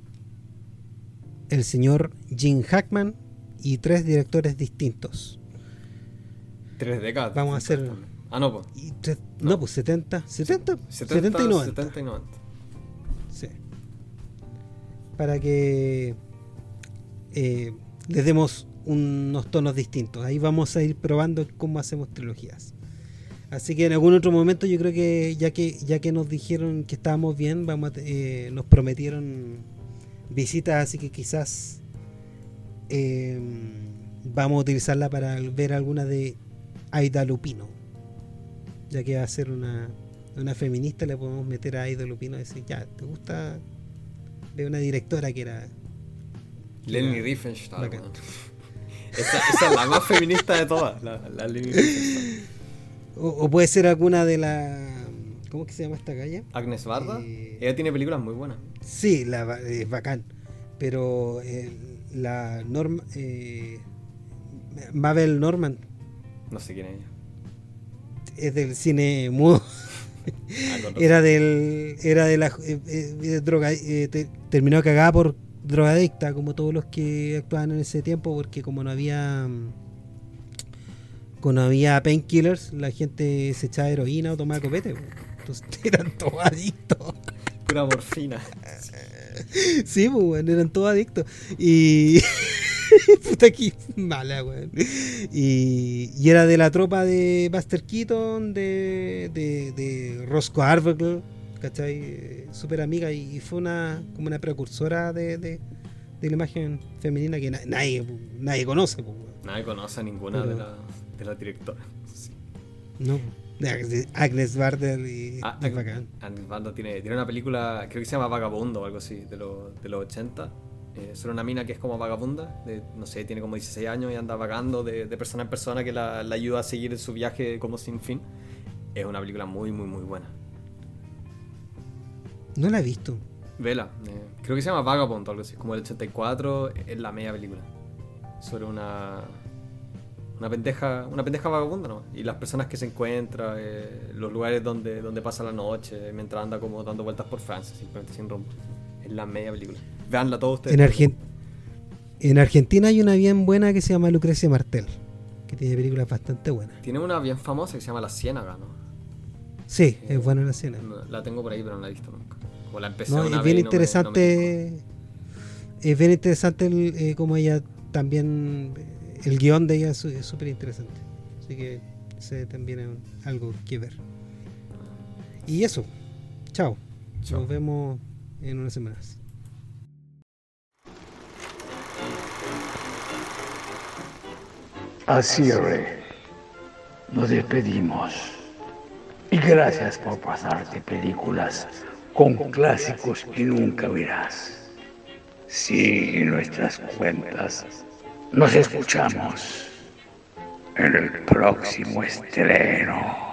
el señor Jim Hackman y tres directores distintos. Tres décadas. Vamos a hacer- Ah, no, pues. Tres- no. pues 70, 70, 70, 70 y 90. 70 y 90. Sí. Para que eh, les demos unos tonos distintos. Ahí vamos a ir probando cómo hacemos trilogías. Así que en algún otro momento yo creo que ya que ya que nos dijeron que estábamos bien, vamos a eh, nos prometieron visitas, así que quizás eh, vamos a utilizarla para ver alguna de Aida Lupino. Ya que va a ser una, una feminista, le podemos meter a Aida Lupino y decir, ya, ¿te gusta? Ve una directora que era... Lenny. Riefenstahl. Esa, esa es la más feminista de todas, la. O, o puede ser alguna de la... ¿Cómo que se llama esta calle? Agnes Barda, Eh, ella tiene películas muy buenas. Sí, la, es bacán. Pero eh, la Norm, eh, Mabel Norman No sé quién es ella. es del cine mudo. Ah. Era del. Era de la. droga, te- terminó cagada por drogadicta, como todos los que actuaban en ese tiempo, porque como no había. Como no había painkillers, la gente se echaba heroína o tomaba copete. Eran (laughs) todos adictos. Pura morfina. Sí, pues, weón, eran todos adictos. Y. (laughs) Puta que mala, weón. Y, y era de la tropa de Buster Keaton, de, de, de Roscoe Arbuckle, ¿cachai? Eh, Súper amiga y, y fue una como una precursora de, de, de la imagen femenina que na- nadie, nadie conoce, pues, weón. Nadie conoce a ninguna Pero- de las de la directoras. Sí. No, de Agnes- Barder y Ah, Ag-. Agnes Barda tiene, tiene una película, creo que se llama Vagabundo o algo así, de, los de los 80. Eh, sobre una mina que es como vagabunda, de, no sé, tiene como 16 años y anda vagando de, de persona en persona que la, la ayuda a seguir su viaje como sin fin. Es una película muy, muy, muy buena. No la he visto. Vela, eh, creo que se llama Vagabond o algo así, como el 84, es la media película. Sobre una. Una pendeja, una pendeja vagabunda, ¿no? Y las personas que se encuentra, eh, los lugares donde, donde pasa la noche, mientras anda como dando vueltas por Francia, simplemente sin rumbo. Es la media película. Veanla todos ustedes. En, Argen- en Argentina hay una bien buena que se llama Lucrecia Martel, que tiene películas bastante buenas. Tiene una bien famosa que se llama La Ciénaga, ¿no? Sí, es buena la. No, La tengo por ahí, pero no la he visto nunca. Como la empecé No, una es vez bien y no me- no me interesante. es bien interesante el, eh, como ella también. El guion de ella es súper interesante. Así que ese también es algo que ver. Y eso. Chao. Chao. Nos vemos en unas semanas. Al cierre, nos despedimos. Y gracias por pasarte películas con clásicos que nunca verás. Sigue nuestras cuentas. Nos escuchamos en el próximo estreno.